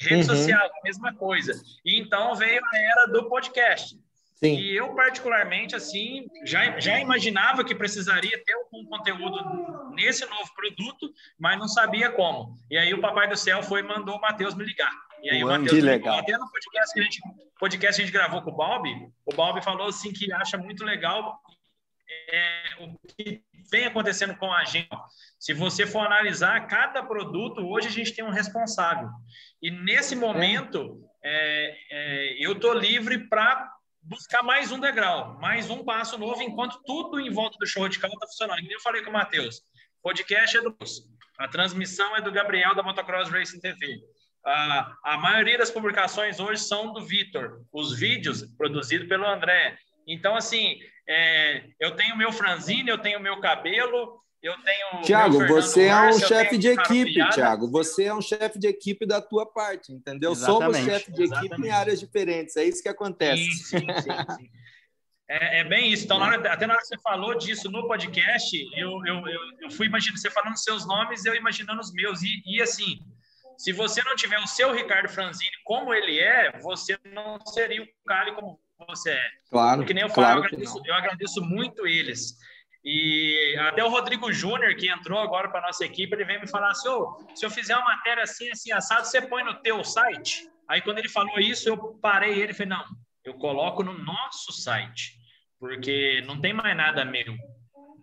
[SPEAKER 2] Rede uhum. social, a mesma coisa. E então veio a era do podcast. Sim. E eu, particularmente, assim, já, já imaginava que precisaria ter algum conteúdo nesse novo produto, mas não sabia como. E aí o Papai do Céu foi e mandou o Matheus me ligar. E aí
[SPEAKER 1] Ué, o Matheus legal.
[SPEAKER 2] até no podcast que, a gente, podcast que a gente gravou com o Bob, o Bob falou assim que acha muito legal é, o que vem acontecendo com a gente. Se você for analisar cada produto, hoje a gente tem um responsável. E nesse momento, é, é, eu estou livre para buscar mais um degrau, mais um passo novo, enquanto tudo em volta do show de carro está funcionando. E eu falei com o Matheus, podcast é do a transmissão é do Gabriel da Motocross Racing TV. A, a maioria das publicações hoje são do Vitor, os vídeos produzidos pelo André. Então, assim, é, eu tenho meu franzine, eu tenho meu cabelo, eu tenho.
[SPEAKER 1] Tiago, você é um chefe de equipe, Tiago. Você é um chefe de equipe da tua parte, entendeu? Exatamente. Somos chefe de equipe Exatamente. em áreas diferentes. É isso que acontece. Sim, sim, sim, sim.
[SPEAKER 2] É, é, bem isso. Então, na hora, até na hora que você falou disso no podcast, eu, eu, eu, eu fui imaginando, você falando seus nomes, eu imaginando os meus. E, e assim, se você não tiver o seu Ricardo Franzini como ele é, você não seria o cara como você é.
[SPEAKER 1] Claro.
[SPEAKER 2] Porque nem eu
[SPEAKER 1] falo,
[SPEAKER 2] claro eu, agradeço, eu agradeço muito eles. E até o Rodrigo Júnior, que entrou agora para nossa equipe, ele veio me falar assim: oh, se eu fizer uma matéria assim, assim, assado, você põe no teu site? Aí, quando ele falou isso, eu parei ele e falei: não, eu coloco no nosso site porque não tem mais nada meu.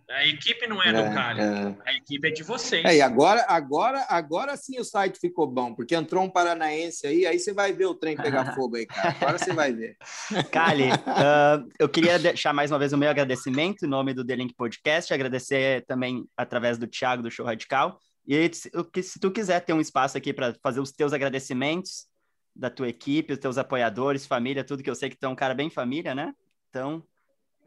[SPEAKER 2] A equipe não é, é do cara, é. a equipe é de vocês.
[SPEAKER 1] É, e agora, agora, agora sim o site ficou bom, porque entrou um paranaense aí, aí você vai ver o trem pegar fogo aí, cara. Agora você vai ver.
[SPEAKER 3] Cali, uh, eu queria deixar mais uma vez o meu agradecimento em nome do The Link Podcast, agradecer também através do Thiago do Show Radical. E se, se tu quiser ter um espaço aqui para fazer os teus agradecimentos da tua equipe, os teus apoiadores, família, tudo que eu sei que tu é um cara bem família, né? Então,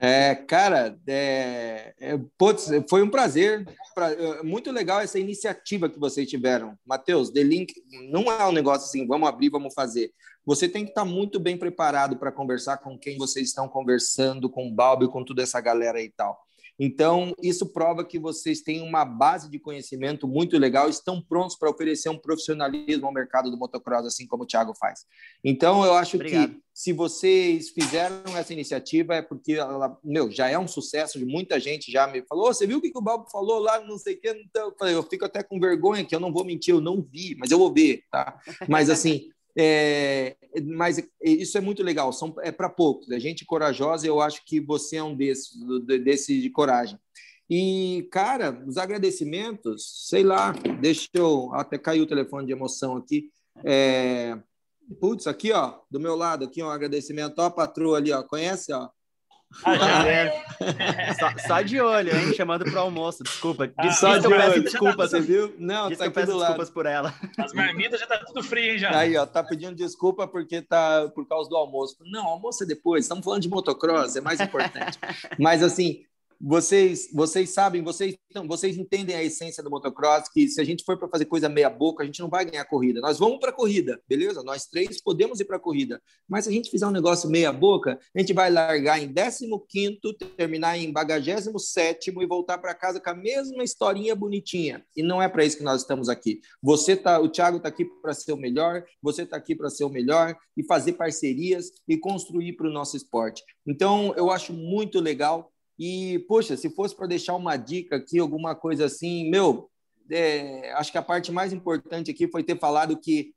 [SPEAKER 1] é, cara, é, é, putz, foi um prazer, pra, é, muito legal essa iniciativa que vocês tiveram. Matheus, The Link não é um negócio assim, vamos abrir, vamos fazer. Você tem que estar muito bem preparado para conversar com quem vocês estão conversando, com o Balbi, com toda essa galera e tal. Então, isso prova que vocês têm uma base de conhecimento muito legal, estão prontos para oferecer um profissionalismo ao mercado do motocross, assim como o Thiago faz. Então, eu acho Obrigado. que se vocês fizeram essa iniciativa é porque ela, meu, já é um sucesso de muita gente já me falou, você viu o que, o Balbo falou lá, não sei o que, então, eu, falei, eu fico até com vergonha que eu não vou mentir, eu não vi, mas eu vou ver, tá? Mas assim, é, mas isso é muito legal, são, é para poucos. A gente corajosa, eu acho que você é um desses, desse de coragem. E, cara, os agradecimentos, sei lá, deixa eu. Até caiu o telefone de emoção aqui. É, putz, aqui, ó, do meu lado, aqui, um agradecimento. Ó, a patroa ali, ó, conhece, ó?
[SPEAKER 3] Ah, já é. só, só, de olho, hein? Chamando para o almoço. Desculpa.
[SPEAKER 1] Ah, só de olho. Desculpa, você viu? Não,
[SPEAKER 3] Diz tá eu peço desculpas lado. por ela.
[SPEAKER 2] As marmitas já tá tudo frio, hein, já.
[SPEAKER 1] Aí, ó, tá pedindo desculpa porque tá por causa do almoço. Não, almoço é depois. Estamos falando de motocross, é mais importante. Mas, assim, vocês, vocês sabem, vocês, então, vocês entendem a essência do motocross, que se a gente for para fazer coisa meia boca, a gente não vai ganhar corrida. Nós vamos para a corrida, beleza? Nós três podemos ir para a corrida. Mas se a gente fizer um negócio meia boca, a gente vai largar em 15º, terminar em 27 e voltar para casa com a mesma historinha bonitinha. E não é para isso que nós estamos aqui. Você tá, o Thiago está aqui para ser o melhor, você está aqui para ser o melhor e fazer parcerias e construir para o nosso esporte. Então, eu acho muito legal e, poxa, se fosse para deixar uma dica aqui, alguma coisa assim, meu, é, acho que a parte mais importante aqui foi ter falado que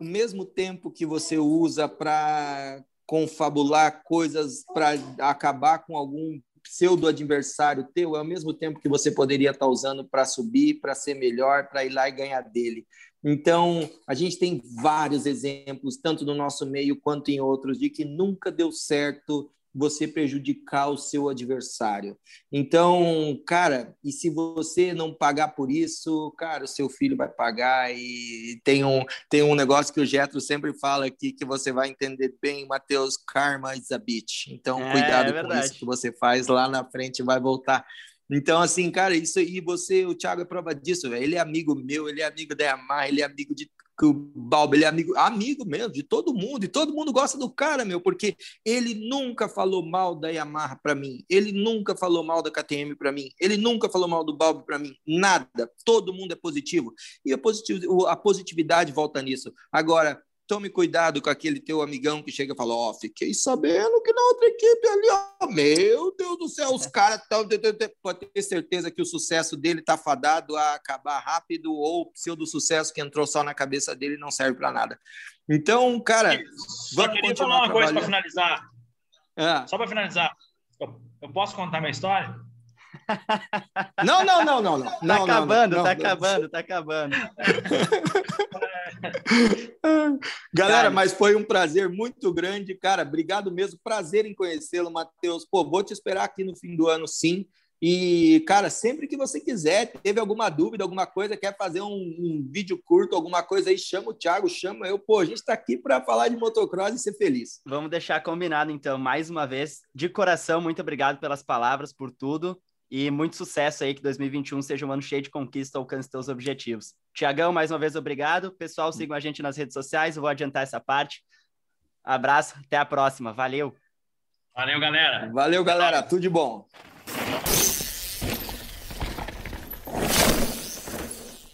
[SPEAKER 1] o mesmo tempo que você usa para confabular coisas para acabar com algum pseudo adversário teu é o mesmo tempo que você poderia estar tá usando para subir, para ser melhor, para ir lá e ganhar dele. Então, a gente tem vários exemplos, tanto no nosso meio quanto em outros, de que nunca deu certo você prejudicar o seu adversário. Então, cara, e se você não pagar por isso, cara, o seu filho vai pagar e tem um, tem um negócio que o Getro sempre fala aqui que você vai entender bem, Mateus, karma is a bitch. Então, é, cuidado é com isso que você faz lá na frente vai voltar. Então, assim, cara, isso aí, você, o Thiago é prova disso, velho. Ele é amigo meu, ele é amigo da Yamaha, ele é amigo de que o Balbo ele é amigo, amigo mesmo de todo mundo, e todo mundo gosta do cara, meu, porque ele nunca falou mal da Yamaha para mim, ele nunca falou mal da KTM para mim, ele nunca falou mal do Balbo para mim, nada. Todo mundo é positivo. E a, positividade volta nisso. Agora, tome cuidado com aquele teu amigão que chega e fala: Ó, oh, fiquei sabendo que na outra equipe ali, ó, meu Deus do céu, os é. caras estão. Pode ter certeza que o sucesso dele está fadado a acabar rápido, ou o pseudo sucesso que entrou só na cabeça dele não serve para nada. Então, cara,
[SPEAKER 2] Só vamos queria falar uma coisa para finalizar. Ah. Só para finalizar, eu, eu posso contar minha história?
[SPEAKER 1] Não, não, não, não, não.
[SPEAKER 3] Tá não, acabando, não, não, tá acabando, tá acabando.
[SPEAKER 1] Galera, mas foi um prazer muito grande, cara. Obrigado mesmo, prazer em conhecê-lo, Matheus. Pô, vou te esperar aqui no fim do ano, sim. E, cara, sempre que você quiser, teve alguma dúvida, alguma coisa, quer fazer um, um vídeo curto, alguma coisa aí, chama o Thiago, chama eu. Pô, a gente está aqui para falar de motocross e ser feliz.
[SPEAKER 3] Vamos deixar combinado, então, mais uma vez. De coração, muito obrigado pelas palavras, por tudo. E muito sucesso aí, que 2021 seja um ano cheio de conquista, alcance seus objetivos. Tiagão, mais uma vez, obrigado. Pessoal, sigam a gente nas redes sociais, eu vou adiantar essa parte. Abraço, até a próxima. Valeu.
[SPEAKER 2] Valeu, galera.
[SPEAKER 1] Valeu, galera. Tudo de bom.